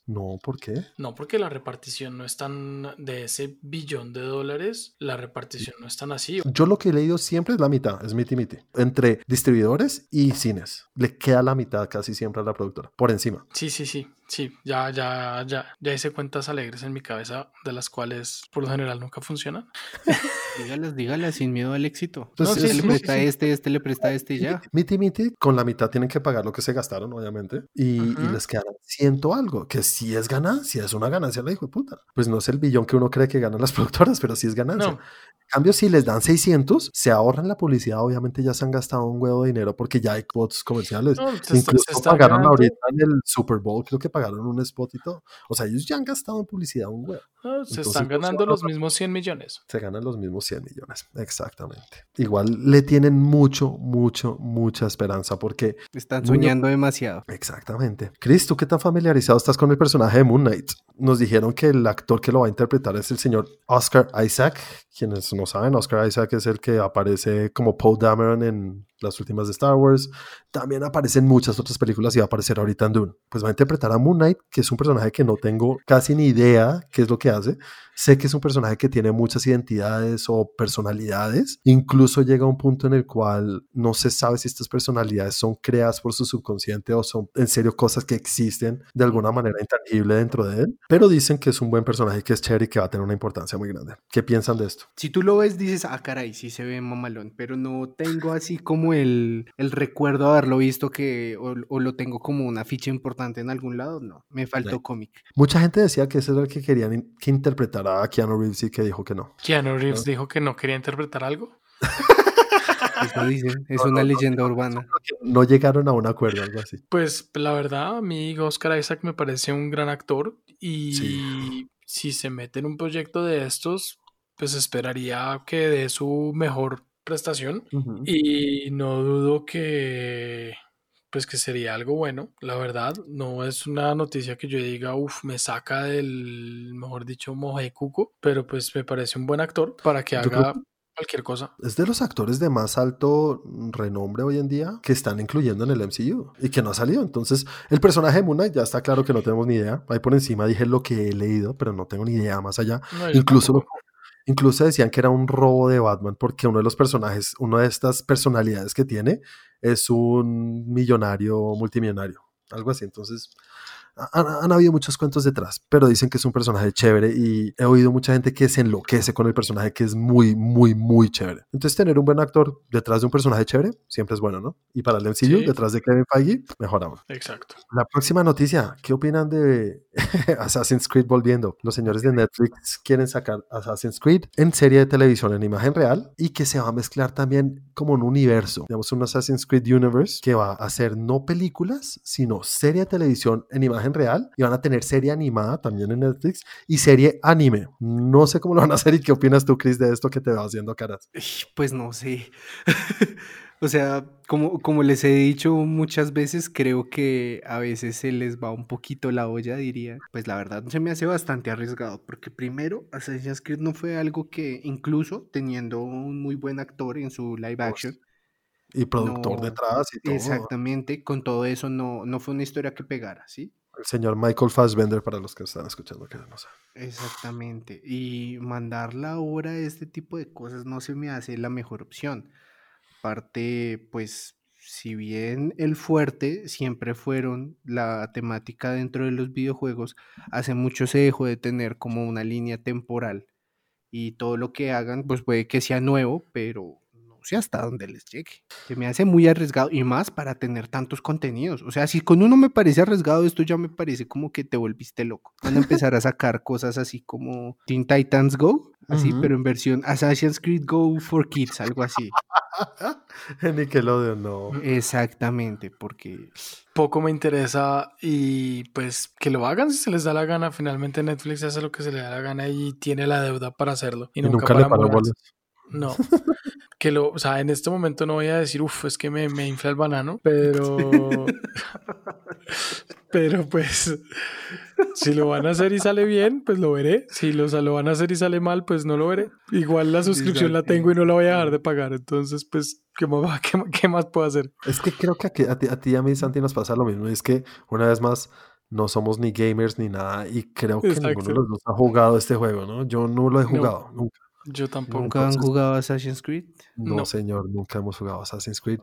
no, ¿por qué? No, porque la repartición no es tan de ese billón de dólares, la repartición no es tan así. Yo lo que he leído siempre es la mitad, es miti miti. Entre distribuidores y cines. Le queda la mitad casi siempre a la productora, por encima. Sí, sí, sí. Sí, ya, ya, ya, ya hice cuentas alegres en mi cabeza, de las cuales por lo general nunca funcionan. dígalas, dígalas, sin miedo al éxito. Pues no, sí, este sí, le presta sí. este, este le presta este y ya. Miti Miti, con la mitad tienen que pagar lo que se gastaron, obviamente, y, y Ujú. les quedan ciento algo, que sí es ganancia, es una ganancia la hijo de puta. Pues no es el billón que uno cree que ganan las productoras, pero sí es ganancia. No, En cambio, si les dan 600, se ahorran la publicidad, obviamente ya se han gastado un huevo de dinero porque ya hay spots comerciales. no, Incluso se pagaron ganando, ahorita en el Super Bowl, creo que pagaron un spot y todo. O sea, ellos ya han gastado en publicidad un huevo. no, se Entonces, están pues, ganando los mismos 100 millones. Se ganan los mismos 100 millones. Exactamente. Igual le tienen mucho, mucho, mucha esperanza porque Están soñando demasiado. Exactamente. Chris, ¿tú qué tan familiarizado estás con el personaje de Moon Knight? Nos dijeron que el actor que lo va a interpretar es el señor Oscar Isaac. Quienes no saben, Oscar Isaac es el que aparece como Poe Dameron en las últimas de Star Wars. También aparece en muchas otras películas y va a aparecer ahorita en Dune. Pues va a interpretar a Moon Knight, que es un personaje que no tengo casi ni idea qué es lo que hace. Sé que es un personaje que tiene muchas identidades o personalidades. Incluso llega a un punto en el cual no se sabe si estas personalidades son creadas por su subconsciente o son en serio cosas que existen de alguna manera intangible dentro de él. Pero dicen que es un buen personaje, que es chévere y que va a tener una importancia muy grande. ¿Qué piensan de esto? Si tú lo ves, dices, ah, caray, sí se ve mamalón, pero no tengo así como el, el recuerdo de haberlo visto que, o, o lo tengo como una ficha importante en algún lado, no, me faltó Sí. cómic. Mucha gente decía que ese era el que querían que interpretara a Keanu Reeves y que dijo que no. Keanu Reeves dijo que no quería interpretar algo. Eso dicen, es No, una no, leyenda urbana. No llegaron a un acuerdo, algo así. Pues la verdad, a mí Oscar Isaac me parece un gran actor y Sí. si se mete en un proyecto de estos, pues esperaría que dé su mejor prestación y no dudo que pues que sería algo bueno, la verdad, no es una noticia que yo diga, uff, me saca del, mejor dicho, moje cuco, pero pues me parece un buen actor para que haga cualquier cosa. Es de los actores de más alto renombre hoy en día que están incluyendo en el MCU y que no ha salido. Entonces, el personaje de Moon Knight ya está claro que no tenemos ni idea. Ahí por encima dije lo que he leído, pero no tengo ni idea más allá. No, Incluso, incluso decían que era un robo de Batman porque uno de los personajes, una de estas personalidades que tiene es un millonario multimillonario, algo así. Entonces, han, han habido muchos cuentos detrás, pero dicen que es un personaje chévere y he oído mucha gente que se enloquece con el personaje que es muy, muy, muy chévere. Entonces, tener un buen actor detrás de un personaje chévere siempre es bueno, ¿no? Y para el MCU, Sí. detrás de Kevin Feige, mejor aún. Exacto. La próxima noticia, ¿qué opinan de Assassin's Creed volviendo? Los señores de Netflix quieren sacar Assassin's Creed en serie de televisión en imagen real y que se va a mezclar también como un universo, digamos un Assassin's Creed Universe que va a hacer no películas, sino serie de televisión en imagen real y van a tener serie animada también en Netflix y serie anime. No sé cómo lo van a hacer y qué opinas tú, Chris, de esto que te va haciendo caras. Pues no sé. O sea, como, como les he dicho muchas veces, creo que a veces se les va un poquito la olla, diría. Pues la verdad se me hace bastante arriesgado, porque primero Assassin's Creed no fue algo que, incluso teniendo un muy buen actor en su live action, Y productor No, detrás y todo. exactamente, con todo eso no, no fue una historia que pegara, ¿sí? El señor Michael Fassbender para los que están escuchando que no. Exactamente. Y mandarla ahora este tipo de cosas no se me hace la mejor opción. Aparte, pues, si bien el fuerte siempre fueron la temática dentro de los videojuegos, hace mucho se dejó de tener como una línea temporal. Y todo lo que hagan, pues puede que sea nuevo, pero hasta dónde les llegue. Se me hace muy arriesgado y más para tener tantos contenidos. O sea, si con uno me parece arriesgado, esto ya me parece como que te volviste loco. Van a empezar a sacar cosas así como Teen Titans Go, así, pero en versión Assassin's Creed Go for Kids, algo así. En Nickelodeon, no. Exactamente, porque Poco me interesa y pues que lo hagan si se les da la gana. Finalmente Netflix hace lo que se le da la gana y tiene la deuda para hacerlo. Y, Y nunca, nunca le paró bolas. No. Que lo, o sea, en este momento no voy a decir, uff, es que me, me infla el banano, pero. pero pues. Si lo van a hacer y sale bien, pues lo veré. Si lo, lo van a hacer y sale mal, pues no lo veré. Igual la suscripción la tengo y no la voy a dejar de pagar. Entonces, pues, ¿qué más, qué, qué más puedo hacer? Es que creo que a, ti, a ti y a mí, Santi, nos pasa lo mismo. Es que una vez más no somos ni gamers ni nada y creo que ninguno de los dos ha jugado este juego, ¿no? Yo no lo he No. jugado nunca. Yo tampoco. ¿Nunca han jugado Assassin's Creed? No, No. señor, nunca hemos jugado Assassin's Creed.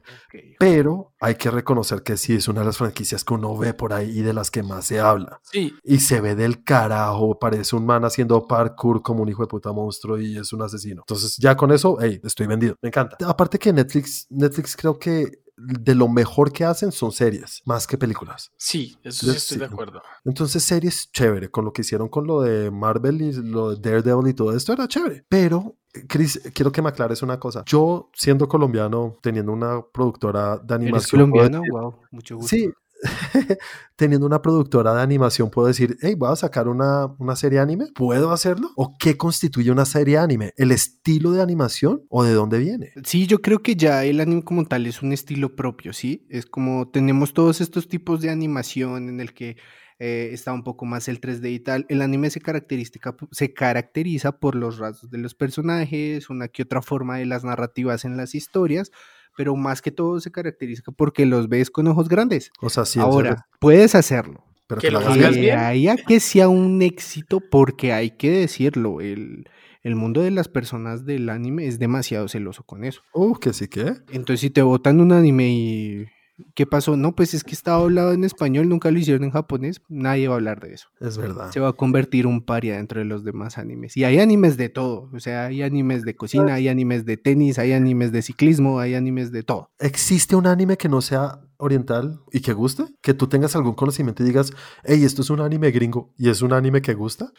Pero hay que reconocer que sí es una de las franquicias que uno ve por ahí y de las que más se habla. Sí, Y se ve del carajo, parece un man haciendo parkour como un hijo de puta monstruo y es un asesino. Entonces ya con eso, hey, estoy vendido. Me encanta. Aparte que Netflix, Netflix creo que de lo mejor que hacen son series, más que películas. sí, eso sí estoy de acuerdo. Entonces series chévere, con lo que hicieron con lo de Marvel y lo de Daredevil y todo esto era chévere. Pero, Chris, quiero que me aclares una cosa. Yo, siendo colombiano, teniendo una productora de ¿Eres animación... puedo colombiano? decir- Wow, mucho gusto. Sí, teniendo una productora de animación, puedo decir, hey, voy a sacar una, una serie anime. ¿Puedo hacerlo? ¿O qué constituye una serie anime? ¿El estilo de animación o de dónde viene? Sí, yo creo que ya el anime como tal es un estilo propio, ¿sí? Es como tenemos todos estos tipos de animación en el que eh, está un poco más el 3D y tal. El anime se, característica, se caracteriza por los rasgos de los personajes, una que otra forma de las narrativas en las historias, pero más que todo se caracteriza porque los ves con ojos grandes. O sea, sí, es Ahora, puedes hacerlo. pero que que lo hagas bien. De ahí a que sea un éxito, porque hay que decirlo, el, el mundo de las personas del anime es demasiado celoso con eso. Uh, que sí que. Entonces, si te botan un anime y. ¿Qué pasó? No, pues es que estaba hablado en español, nunca lo hicieron en japonés, nadie va a hablar de eso. Es verdad. Se va a convertir un paria dentro de los demás animes. Y hay animes de todo, o sea, hay animes de cocina, hay animes de tenis, hay animes de ciclismo, hay animes de todo. ¿Existe un anime que no sea oriental y que guste? Que tú tengas algún conocimiento y digas, hey, esto es un anime gringo y es un anime que gusta?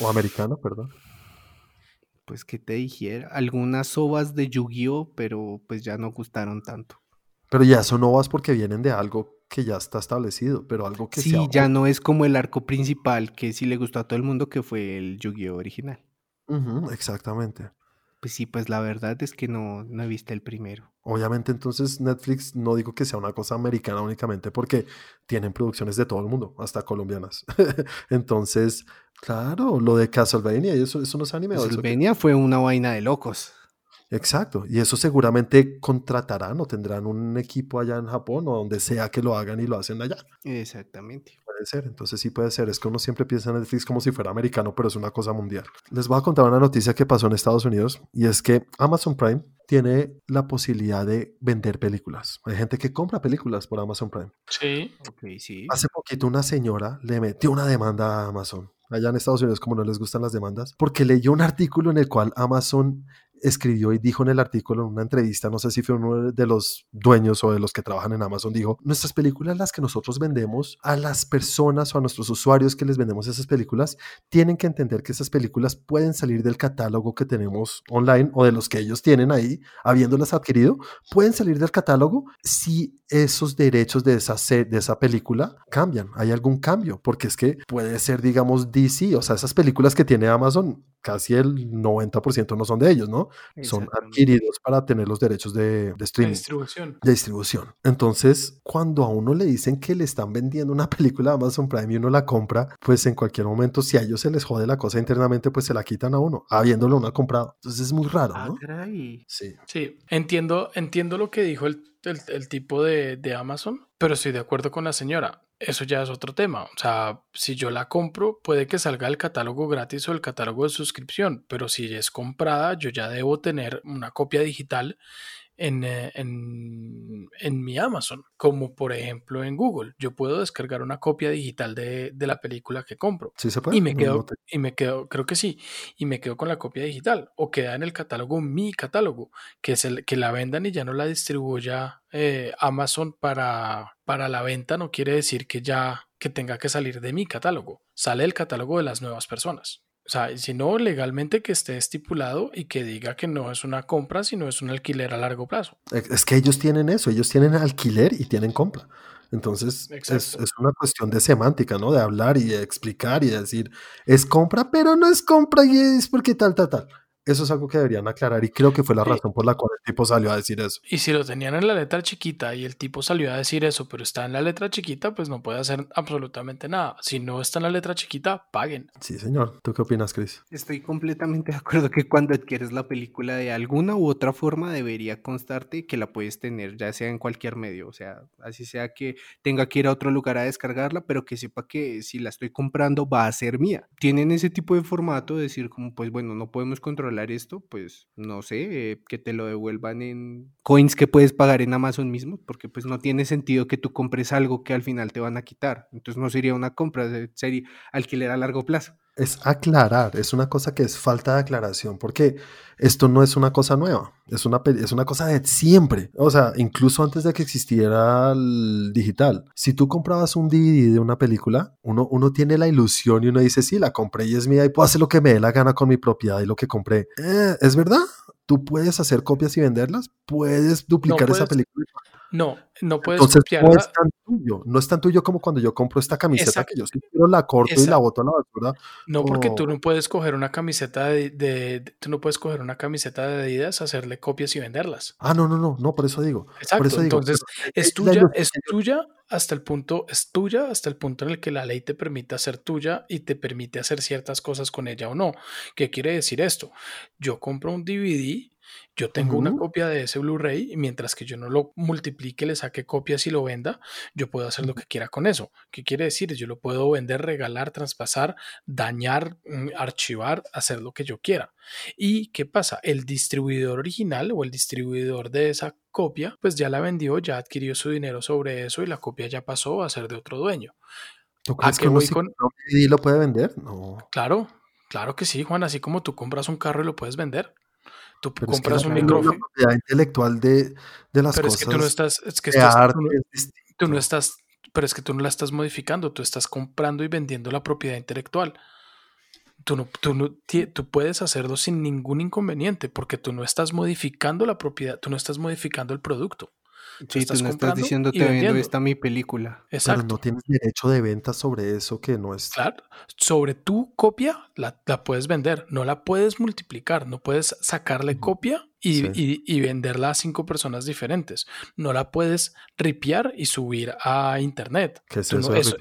O americano, perdón. Pues que te dijera, algunas ovas de Yu-Gi-Oh, pero pues ya no gustaron tanto. Pero ya son ovas porque vienen de algo que ya está establecido, pero algo que Sí, sea ya no es como el arco principal que sí le gustó a todo el mundo, que fue el Yu-Gi-Oh original. Exactamente. Pues sí, pues la verdad es que no, no he visto el primero. Obviamente entonces Netflix no digo que sea una cosa americana únicamente porque tienen producciones de todo el mundo, hasta colombianas. entonces, claro, lo de Castlevania, eso, eso no es anime. Castlevania fue una vaina de locos. Exacto, y eso seguramente contratarán o tendrán un equipo allá en Japón o donde sea que lo hagan y lo hacen allá. Exactamente. Puede ser, entonces sí puede ser. Es que uno siempre piensa en Netflix como si fuera americano, pero es una cosa mundial. Les voy a contar una noticia que pasó en Estados Unidos y es que Amazon Prime tiene la posibilidad de vender películas. Hay gente que compra películas por Amazon Prime. Sí. Ok, sí. Hace poquito una señora le metió una demanda a Amazon. Allá en Estados Unidos, como no les gustan las demandas, porque leyó un artículo en el cual Amazon escribió y dijo en el artículo, en una entrevista, no sé si fue uno de los dueños o de los que trabajan en Amazon, dijo, nuestras películas, las que nosotros vendemos a las personas o a nuestros usuarios que les vendemos esas películas, tienen que entender que esas películas pueden salir del catálogo que tenemos online o de los que ellos tienen ahí, habiéndolas adquirido, pueden salir del catálogo si esos derechos de esa, de esa película cambian, hay algún cambio, porque es que puede ser, digamos, DC, o sea, esas películas que tiene Amazon, casi el 90% no son de ellos, ¿no? Son adquiridos para tener los derechos de, de streaming distribución. de distribución. Entonces, cuando a uno le dicen que le están vendiendo una película de Amazon Prime y uno la compra, pues en cualquier momento, si a ellos se les jode la cosa internamente, pues se la quitan a uno, habiéndolo uno comprado. Entonces es muy raro, Ah, ¿no? caray. Sí. Sí, entiendo, entiendo lo que dijo el, el- tipo de, de Amazon, pero estoy de acuerdo con la señora. Eso ya es otro tema. O sea, si yo la compro, puede que salga el catálogo gratis o el catálogo de suscripción, pero si es comprada, yo ya debo tener una copia digital en, eh, en, en mi Amazon, como por ejemplo en Google. Yo puedo descargar una copia digital de, de la película que compro. Sí se puede. Y me quedo, no te- y me quedo, creo que sí, y me quedo con la copia digital. O queda en el catálogo mi catálogo, que es el que la vendan y ya no la distribuya eh, Amazon para, para la venta, no quiere decir que ya que tenga que salir de mi catálogo. Sale el catálogo de las nuevas personas. O sea, si no, legalmente que esté estipulado y que diga que no es una compra, sino es un alquiler a largo plazo. Es que ellos tienen eso, ellos tienen alquiler y tienen compra. Entonces, es, una cuestión de semántica, ¿no? De hablar y de explicar y de decir, es compra, pero no es compra y es porque tal, tal, tal. Eso es algo que deberían aclarar y creo que fue la razón por la cual el tipo salió a decir eso. Y si lo tenían en la letra chiquita y el tipo salió a decir eso, pero está en la letra chiquita, pues no puede hacer absolutamente nada. Si no está en la letra chiquita, paguen. Sí, señor. ¿Tú qué opinas, Chris? Estoy completamente de acuerdo que cuando adquieres la película de alguna u otra forma debería constarte que la puedes tener ya sea en cualquier medio, o sea, así sea que tenga que ir a otro lugar a descargarla, pero que sepa que si la estoy comprando va a ser mía. Tienen ese tipo de formato de decir como pues bueno, no podemos controlar esto, pues no sé, eh, que te lo devuelvan en coins que puedes pagar en Amazon mismo, porque pues no tiene sentido que tú compres algo que al final te van a quitar. Entonces no sería una compra, sería alquiler a largo plazo es aclarar, es una cosa que es falta de aclaración, porque esto no es una cosa nueva, es una, es una cosa de siempre, o sea, incluso antes de que existiera el digital. Si tú comprabas un DVD de una película, uno, uno tiene la ilusión y uno dice, sí, la compré y es mía y puedo hacer lo que me dé la gana con mi propiedad y lo que compré. Eh, ¿Es verdad? Tú puedes hacer copias y venderlas, puedes duplicar esa película. No, no puedes Entonces, No es tan tuyo, no es tan tuyo como cuando yo compro esta camiseta que yo sí quiero la corto y la boto a la basura. No, porque tú no puedes coger una camiseta de, tú no puedes coger una camiseta de Adidas, hacerle copias y venderlas. Ah, no, no, no, no, por eso digo. Exacto. Por eso digo, Entonces, es tuya, es tuya hasta el punto, es tuya hasta el punto en el que la ley te permite hacer tuya y te permite hacer ciertas cosas con ella o no. ¿Qué quiere decir esto? Yo compro un DVD yo tengo una copia de ese Blu-ray y mientras que yo no lo multiplique, le saque copias y lo venda, yo puedo hacer lo que quiera con eso. ¿Qué quiere decir? Yo lo puedo vender, regalar, traspasar, dañar, mm, archivar, hacer lo que yo quiera. ¿Y qué pasa? El distribuidor original o el distribuidor de esa copia, pues ya la vendió, ya adquirió su dinero sobre eso y la copia ya pasó a ser de otro dueño. ¿Tú crees que voy con... DVD lo puede vender? No. Claro, claro que sí, Juan. Así como tú compras un carro y lo puedes vender. Tú compras un micrófono. La propiedad intelectual de, de las pero cosas. es que tú no estás. Es que tú, no, estás. Pero es que tú no la estás modificando. Tú estás comprando y vendiendo la propiedad intelectual. Tú, no, tú, no, tú puedes hacerlo sin ningún inconveniente porque tú no estás modificando la propiedad, tú no estás modificando el producto. Sí, tú no estás diciendo te vendo esta mi película. Exacto. Pero no tienes derecho de venta sobre eso que no es. Claro, sobre tu copia la, la puedes vender, no la puedes multiplicar, no puedes sacarle copia y, y, y, venderla a cinco personas diferentes. No la puedes ripiar y subir a internet. ¿Qué es eso, eso,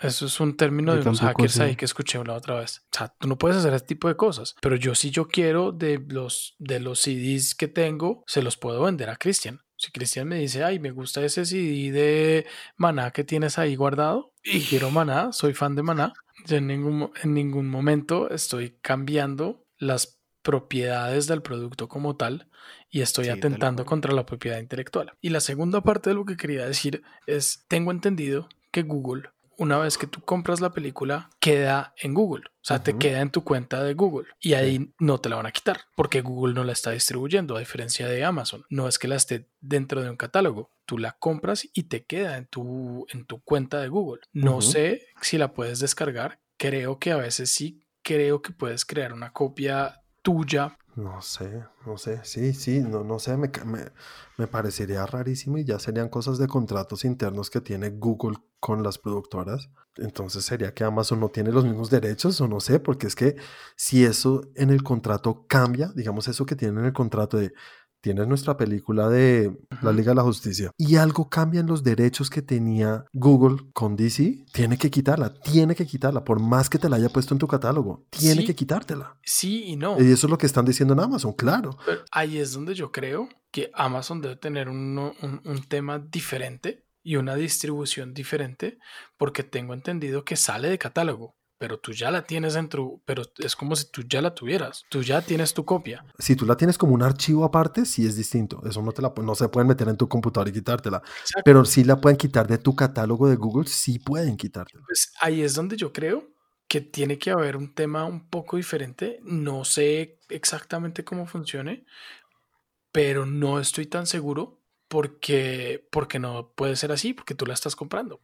eso, es un término de unos hackers ahí que escuché la otra vez. O sea, tú no puedes hacer ese tipo de cosas. Pero yo si yo quiero de los, de los CDs que tengo, se los puedo vender a Cristian. Si Cristian me dice, ay, me gusta ese CD de Maná que tienes ahí guardado y quiero Maná, soy fan de Maná, yo en ningún, en ningún momento estoy cambiando las propiedades del producto como tal y estoy atentando contra la propiedad intelectual. Y la segunda parte de lo que quería decir es, tengo entendido que Google una vez que tú compras la película, queda en Google. O sea, te queda en tu cuenta de Google y ahí no te la van a quitar porque Google no la está distribuyendo, a diferencia de Amazon. No es que la esté dentro de un catálogo. Tú la compras y te queda en tu, en tu cuenta de Google. No sé si la puedes descargar. Creo que a veces sí. Creo que puedes crear una copia tuya no sé, no sé, sí, sí, no, no sé, me, me, parecería rarísimo y ya serían cosas de contratos internos que tiene Google con las productoras. Entonces sería que Amazon no tiene los mismos derechos o no sé, porque es que si eso en el contrato cambia, digamos eso que tiene en el contrato de tienes nuestra película de la Liga de la Justicia y algo cambia en los derechos que tenía Google con DC, tiene que quitarla, tiene que quitarla, por más que te la haya puesto en tu catálogo, tiene que quitártela. Sí y no. Y eso es lo que están diciendo en Amazon, claro. ahí es donde yo creo que Amazon debe tener un, un tema diferente y una distribución diferente porque tengo entendido que sale de catálogo pero tú ya la tienes dentro, pero es como si tú ya la tuvieras, tú ya tienes tu copia. Si tú la tienes como un archivo aparte, sí es distinto, eso no, te la, no se pueden meter en tu computador y quitártela, pero sí la pueden quitar de tu catálogo de Google, sí pueden quitártela. Pues ahí es donde yo creo que tiene que haber un tema un poco diferente, no sé exactamente cómo funcione, pero no estoy tan seguro porque, porque no puede ser así, porque tú la estás comprando.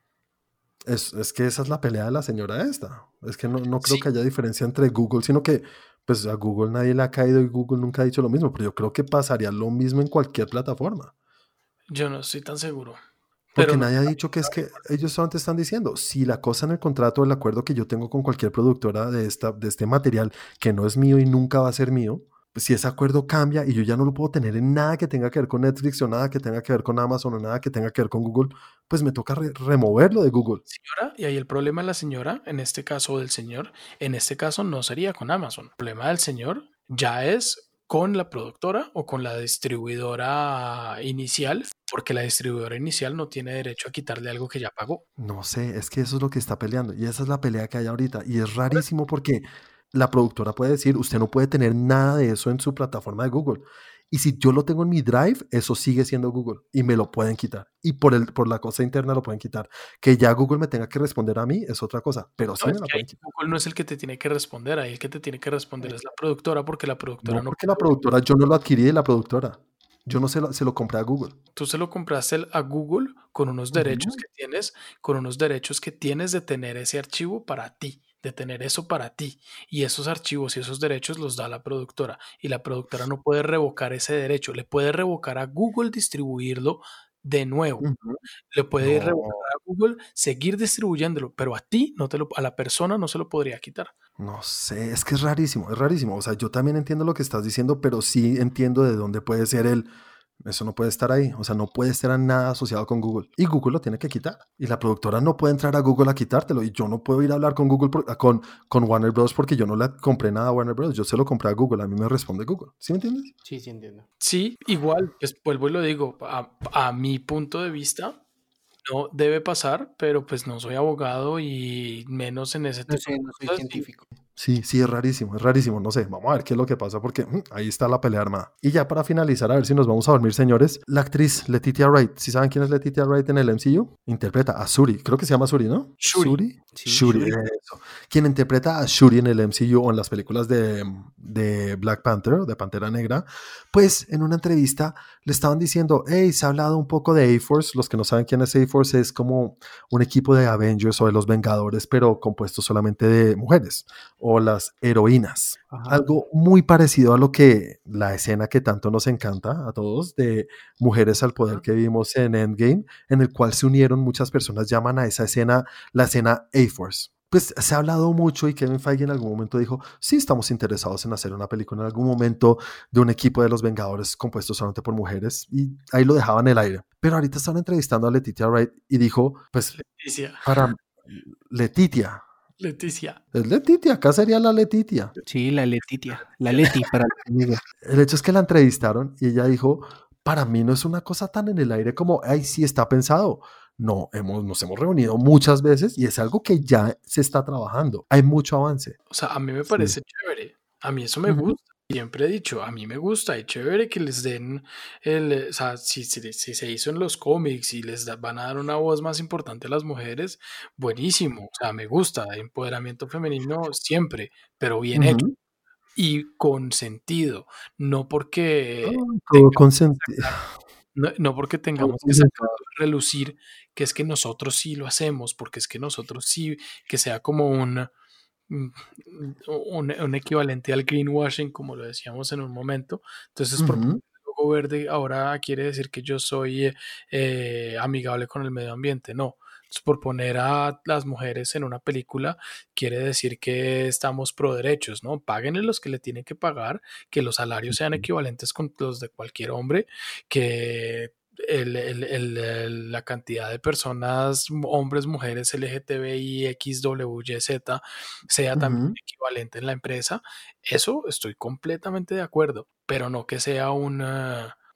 Es, es, que esa es la pelea de la señora esta. Es que no, no creo que haya diferencia entre Google, sino que pues a Google nadie le ha caído y Google nunca ha dicho lo mismo, pero yo creo que pasaría lo mismo en cualquier plataforma. Yo no estoy tan seguro. Porque nadie ha dicho que es que ellos solamente están diciendo, si la cosa en el contrato, el acuerdo que yo tengo con cualquier productora de, esta, de este material que no es mío y nunca va a ser mío, si ese acuerdo cambia y yo ya no lo puedo tener en nada que tenga que ver con Netflix o nada que tenga que ver con Amazon o nada que tenga que ver con Google, pues me toca removerlo de Google. Señora, y ahí el problema de la señora, en este caso del señor, en este caso no sería con Amazon. El problema del señor ya es con la productora o con la distribuidora inicial, porque la distribuidora inicial no tiene derecho a quitarle algo que ya pagó. No sé, es que eso es lo que está peleando y esa es la pelea que hay ahorita y es rarísimo porque la productora puede decir, usted no puede tener nada de eso en su plataforma de Google. Y si yo lo tengo en mi Drive, eso sigue siendo Google y me lo pueden quitar. Y por, el, por la cosa interna lo pueden quitar. Que ya Google me tenga que responder a mí es otra cosa, pero sí No, me es la pueden quitar. Google no es el que te tiene que responder, ahí el que te tiene que responder es la productora porque la productora No, no, porque la productora, yo no lo adquirí de la productora. Yo no se lo, se lo compré a Google. tú se lo compraste a Google con unos derechos Ujú. que tienes, con unos derechos que tienes de tener ese archivo para ti, de tener eso para ti. Y esos archivos y esos derechos los da la productora. Y la productora no puede revocar ese derecho, le puede revocar a Google distribuirlo de nuevo. Le puede No. revocar a Google seguir distribuyéndolo, pero a ti no te lo, a la persona no se lo podría quitar. No sé, es que es rarísimo, es rarísimo. O sea, yo también entiendo lo que estás diciendo, pero sí entiendo de dónde puede ser el... Eso no puede estar ahí, o sea, no puede estar nada asociado con Google. Y Google lo tiene que quitar. Y la productora no puede entrar a Google a quitártelo. Y yo no puedo ir a hablar con Google, por- con, con Warner Bros. porque yo no le compré nada a Warner Bros. Yo se lo compré a Google, a mí me responde Google. ¿Sí me entiendes? Sí, sí, entiendo. Sí, igual, pues vuelvo y lo digo, a, a mi punto de vista no debe pasar, pero pues no soy abogado y menos en ese No no soy científico. Sí, sí, es rarísimo, es rarísimo. No sé, vamos a ver qué es lo que pasa porque mm, ahí está la pelea armada. Y ya para finalizar, a ver si nos vamos a dormir, señores. La actriz Letitia Wright, ¿sí saben quién es Letitia Wright en el MCU? Interpreta a Shuri, creo que se llama Shuri, ¿no? Shuri. Sí, Shuri, Shuri. Quien interpreta a Shuri en el MCU o en las películas de, de Black Panther, de Pantera Negra, pues en una entrevista le estaban diciendo, hey, se ha hablado un poco de A-Force. Los que no saben quién es A-Force es como un equipo de Avengers o de los Vengadores, pero compuesto solamente de mujeres o las heroínas. Ajá. Algo muy parecido a lo que la escena que tanto nos encanta a todos de Mujeres al Poder que vimos en Endgame, en el cual se unieron muchas personas, llaman a esa escena la escena A-Force. Pues se ha hablado mucho y Kevin Feige en algún momento dijo, sí, estamos interesados en hacer una película en algún momento de un equipo de los Vengadores compuesto solamente por mujeres y ahí lo dejaban en el aire. Pero ahorita están entrevistando a Letitia Wright y dijo, pues Leticia, para Letitia, Leticia. es Letitia, acá sería la Letitia. Sí, la Letitia. La Leti para. El hecho es que la entrevistaron y ella dijo, para mí no es una cosa tan en el aire como, ay, sí está pensado. No, hemos, nos hemos reunido muchas veces y es algo que ya se está trabajando. Hay mucho avance. O sea, a mí me Sí. parece chévere. A mí eso me gusta. Siempre he dicho, a mí me gusta y chévere que les den el, o sea, si, si- si se hizo en los cómics y les da- van a dar una voz más importante a las mujeres, buenísimo. O sea, me gusta, empoderamiento femenino siempre, pero bien hecho y con sentido, no porque Todo tengamos con que senti- sacar- no, no porque tengamos que sacar relucir que es que nosotros sí lo hacemos, porque es que nosotros sí, que sea como un, mm, un, un equivalente al greenwashing, como lo decíamos en un momento. Entonces, por el logo verde ahora quiere decir que yo soy eh, eh, amigable con el medio ambiente. No. Entonces, por poner a las mujeres en una película quiere decir que estamos pro derechos, ¿no? Páguenle los que le tienen que pagar, que los salarios sean equivalentes con los de cualquier hombre, que el- el- el- el- la cantidad de personas, hombres, mujeres, LGTBI, X, W, Y, Z, sea también equivalente en la empresa. Eso estoy completamente de acuerdo, pero no que sea un,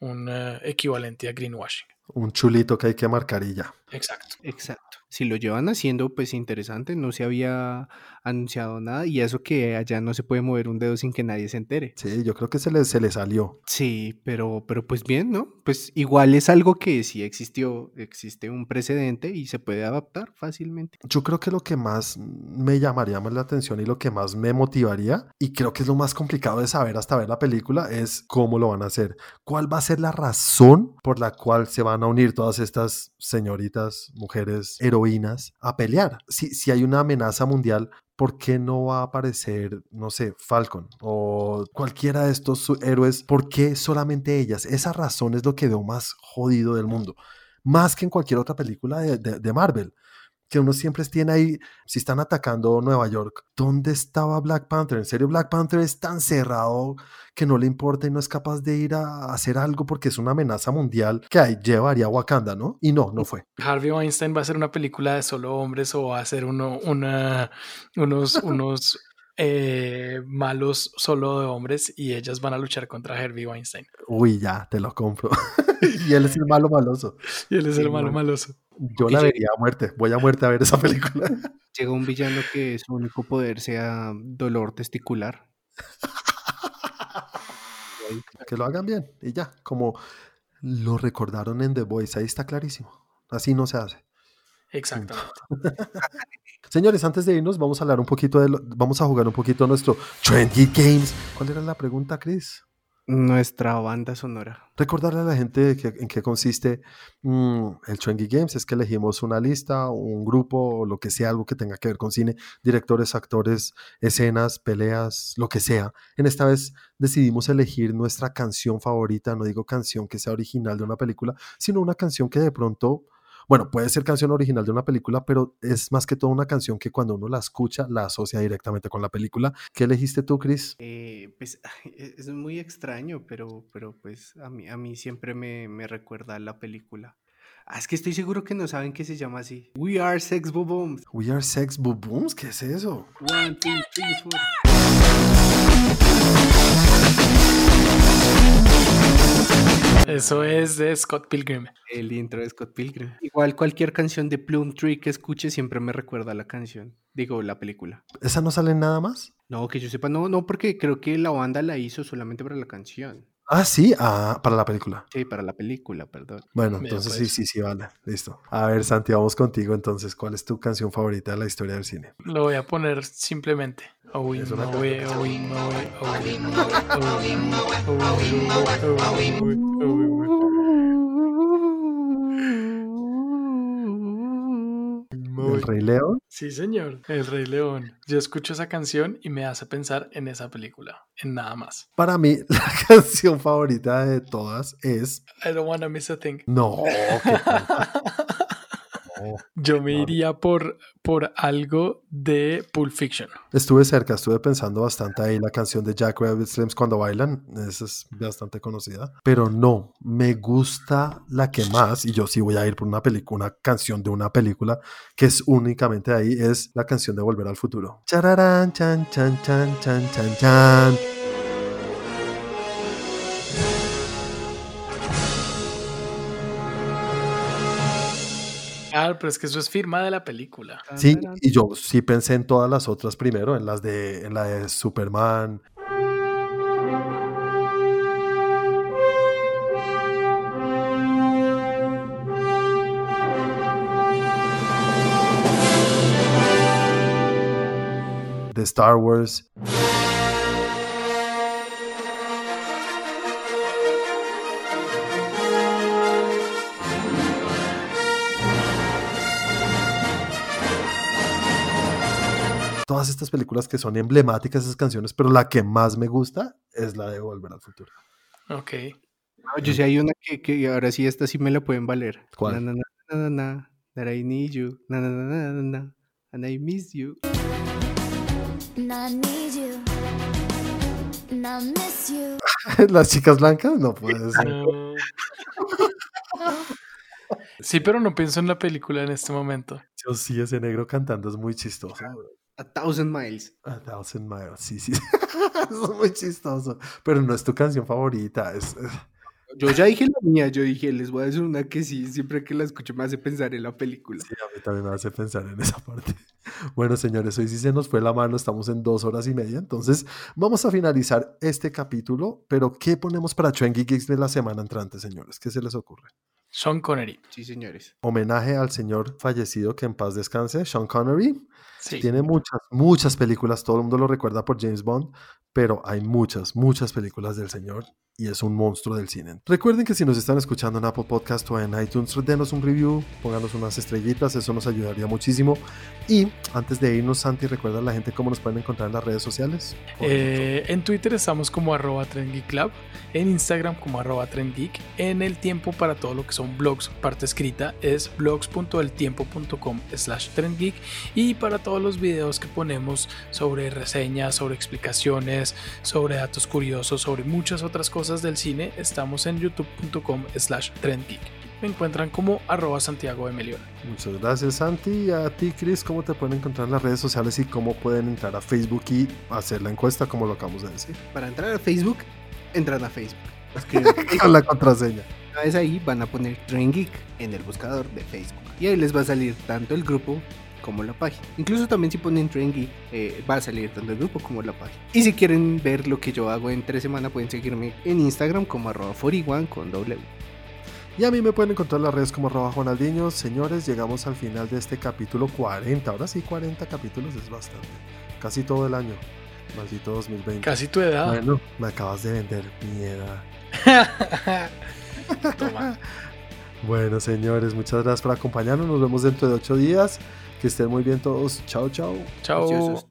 un equivalente a greenwashing. Un chulito que hay que marcar y ya. Exacto. Exacto. Si lo llevan haciendo, pues interesante. No se había anunciado nada y eso que allá no se puede mover un dedo sin que nadie se entere. Sí, yo creo que se le, se le salió. Sí, pero, pero pues bien, ¿no? Pues igual es algo que sí existió, existe un precedente y se puede adaptar fácilmente. Yo creo que lo que más me llamaría más la atención y lo que más me motivaría, y creo que es lo más complicado de saber hasta ver la película, es cómo lo van a hacer. ¿Cuál va a ser la razón por la cual se van a unir todas estas señoritas, mujeres, heroínas a pelear? Si, si hay una amenaza mundial, ¿por qué no va a aparecer, no sé, Falcon o cualquiera de estos héroes? ¿Por qué solamente ellas? Esa razón es lo que veo más jodido del mundo. Más que en cualquier otra película de- de Marvel. Que uno siempre tiene ahí, si están atacando Nueva York, ¿dónde estaba Black Panther? En serio, Black Panther es tan cerrado que no le importa y no es capaz de ir a hacer algo porque es una amenaza mundial que ahí llevaría a Wakanda, ¿no? Y no, no fue. Harvey Weinstein va a hacer una película de solo hombres o va a hacer uno, una, unos, unos eh, malos solo de hombres y ellas van a luchar contra Harvey Weinstein. Uy, ya, te lo compro. y él es el malo maloso. Y él es el malo maloso. Yo la vería a muerte. Voy a muerte a ver esa película. Llega un villano que su único poder sea dolor testicular. que lo hagan bien y ya, como lo recordaron en The Voice, ahí está clarísimo. Así no se hace. Exactamente. Señores, antes de irnos, vamos a hablar un poquito de vamos a jugar un poquito nuestro Trendy Games. ¿Cuál era la pregunta, Chris? Nuestra banda sonora. Recordarle a la gente en qué consiste mm, el Trendy Games es que elegimos una lista, un grupo, lo que sea, algo que tenga que ver con cine, directores, actores, escenas, peleas, lo que sea. En esta vez decidimos elegir nuestra canción favorita, no digo canción que sea original de una película, sino una canción que de pronto bueno, puede ser canción original de una película, pero es más que todo una canción que cuando uno la escucha la asocia directamente con la película. ¿Qué elegiste tú, Chris? Eh, pues e, es muy extraño, pero, pero pues a mí, a mí siempre me, me recuerda la película. Ah, es que estoy seguro que no saben que se llama así. We are Sex Booms. We are Sex Booms, ¿qué es eso? One, two, three, four. Eso es de Scott Pilgrim. El intro de Scott Pilgrim. Igual cualquier canción de Plum Tree que escuche siempre me recuerda a la canción. Digo, la película. ¿Esa no sale nada más? No, que yo sepa, no, no, porque creo que la banda la hizo solamente para la canción. Ah, sí, ah, para la película. Sí, para la película, perdón. Bueno, entonces sí, pues. sí, sí, vale, listo. A ver, Santi, vamos contigo entonces. ¿Cuál es tu canción favorita de la historia del cine? Lo voy a poner simplemente. ¿El Rey León? Sí, señor, El Rey León. Yo escucho esa canción y me hace pensar en esa película, en nada más. Para mí, la canción favorita de todas es... I don't wanna miss a thing. No. Yo me iría por, por algo de Pulp Fiction. Estuve cerca, estuve pensando bastante ahí la canción de Jack Rabbit Slims cuando bailan, esa es bastante conocida, pero no, me gusta la que más, y yo sí voy a ir por una película, una canción de una película que es únicamente ahí, es la canción de Volver al Futuro. Chararán, chan, chan, chan, chan, chan, chan. Pero es que eso es firma de la película. Sí, y yo sí pensé en todas las otras primero, en las de, en la de Superman. De Star Wars. Todas estas películas que son emblemáticas, esas canciones, pero la que más me gusta es la de Volver al Futuro. Ok. yo sí hay una que, que, ahora sí, esta sí me la pueden valer. ¿Cuál? Na, na, na, that I need you. Na, na, na, na, na, and I miss you. I need you. I miss you. Las chicas blancas no puede ser. Sí, pero no pienso en la película en este momento. Yo sí, ese negro cantando es muy chistoso. A Thousand Miles. A Thousand Miles, sí, sí. es muy chistoso. Pero no es tu canción favorita. Es, Yo ya dije la mía, yo dije, les voy a decir una que sí, siempre que la escucho me hace pensar en la película. Sí, a mí también me hace pensar en esa parte. Bueno, señores, hoy sí se nos fue la mano, estamos en dos horas y media, entonces vamos a finalizar este capítulo, pero ¿qué ponemos para Trendy Geeks de la semana entrante, señores? ¿Qué se les ocurre? Sean Connery. Sí, señores. Homenaje al señor fallecido que en paz descanse, Sean Connery. Tiene muchas, muchas películas, todo el mundo lo recuerda por James Bond, pero hay muchas, muchas películas del señor y es un monstruo del cine. Recuerden que si nos están escuchando en Apple Podcast o en iTunes, denos un review, pónganos unas estrellitas, eso nos ayudaría muchísimo. Y antes de irnos, Santi, recuerda a la gente cómo nos pueden encontrar en las redes sociales. Eh, en Twitter estamos como arroba Club, en Instagram como arroba trendgeek, en el tiempo para todo lo que son blogs, parte escrita es blogs.eltiempo.com slash trendgeek y para todos los videos que ponemos sobre reseñas, sobre explicaciones, sobre datos curiosos, sobre muchas otras cosas del cine, estamos en youtube.com slash trendgeek. Me encuentran como arroba Santiago de Melión. Muchas gracias Santi. A ti Chris, ¿cómo te pueden encontrar en las redes sociales y cómo pueden entrar a Facebook y hacer la encuesta como lo acabamos de decir? Para entrar a Facebook, entran a Facebook. Con la contraseña. una vez ahí van a poner Tren Geek en el buscador de Facebook. Y ahí les va a salir tanto el grupo como la página. Incluso también si ponen Tren Geek eh, va a salir tanto el grupo como la página. Y si quieren ver lo que yo hago en tres semanas pueden seguirme en Instagram como arroba 41 con W. Y a mí me pueden encontrar en las redes como arroba Juanaldiño. Señores, llegamos al final de este capítulo 40. Ahora sí, 40 capítulos es bastante. Casi todo el año. Maldito 2020. Casi tu edad. Bueno, me acabas de vender mi edad. Toma. Bueno, señores, muchas gracias por acompañarnos. Nos vemos dentro de ocho días. Que estén muy bien todos. Chao, chao. Chao.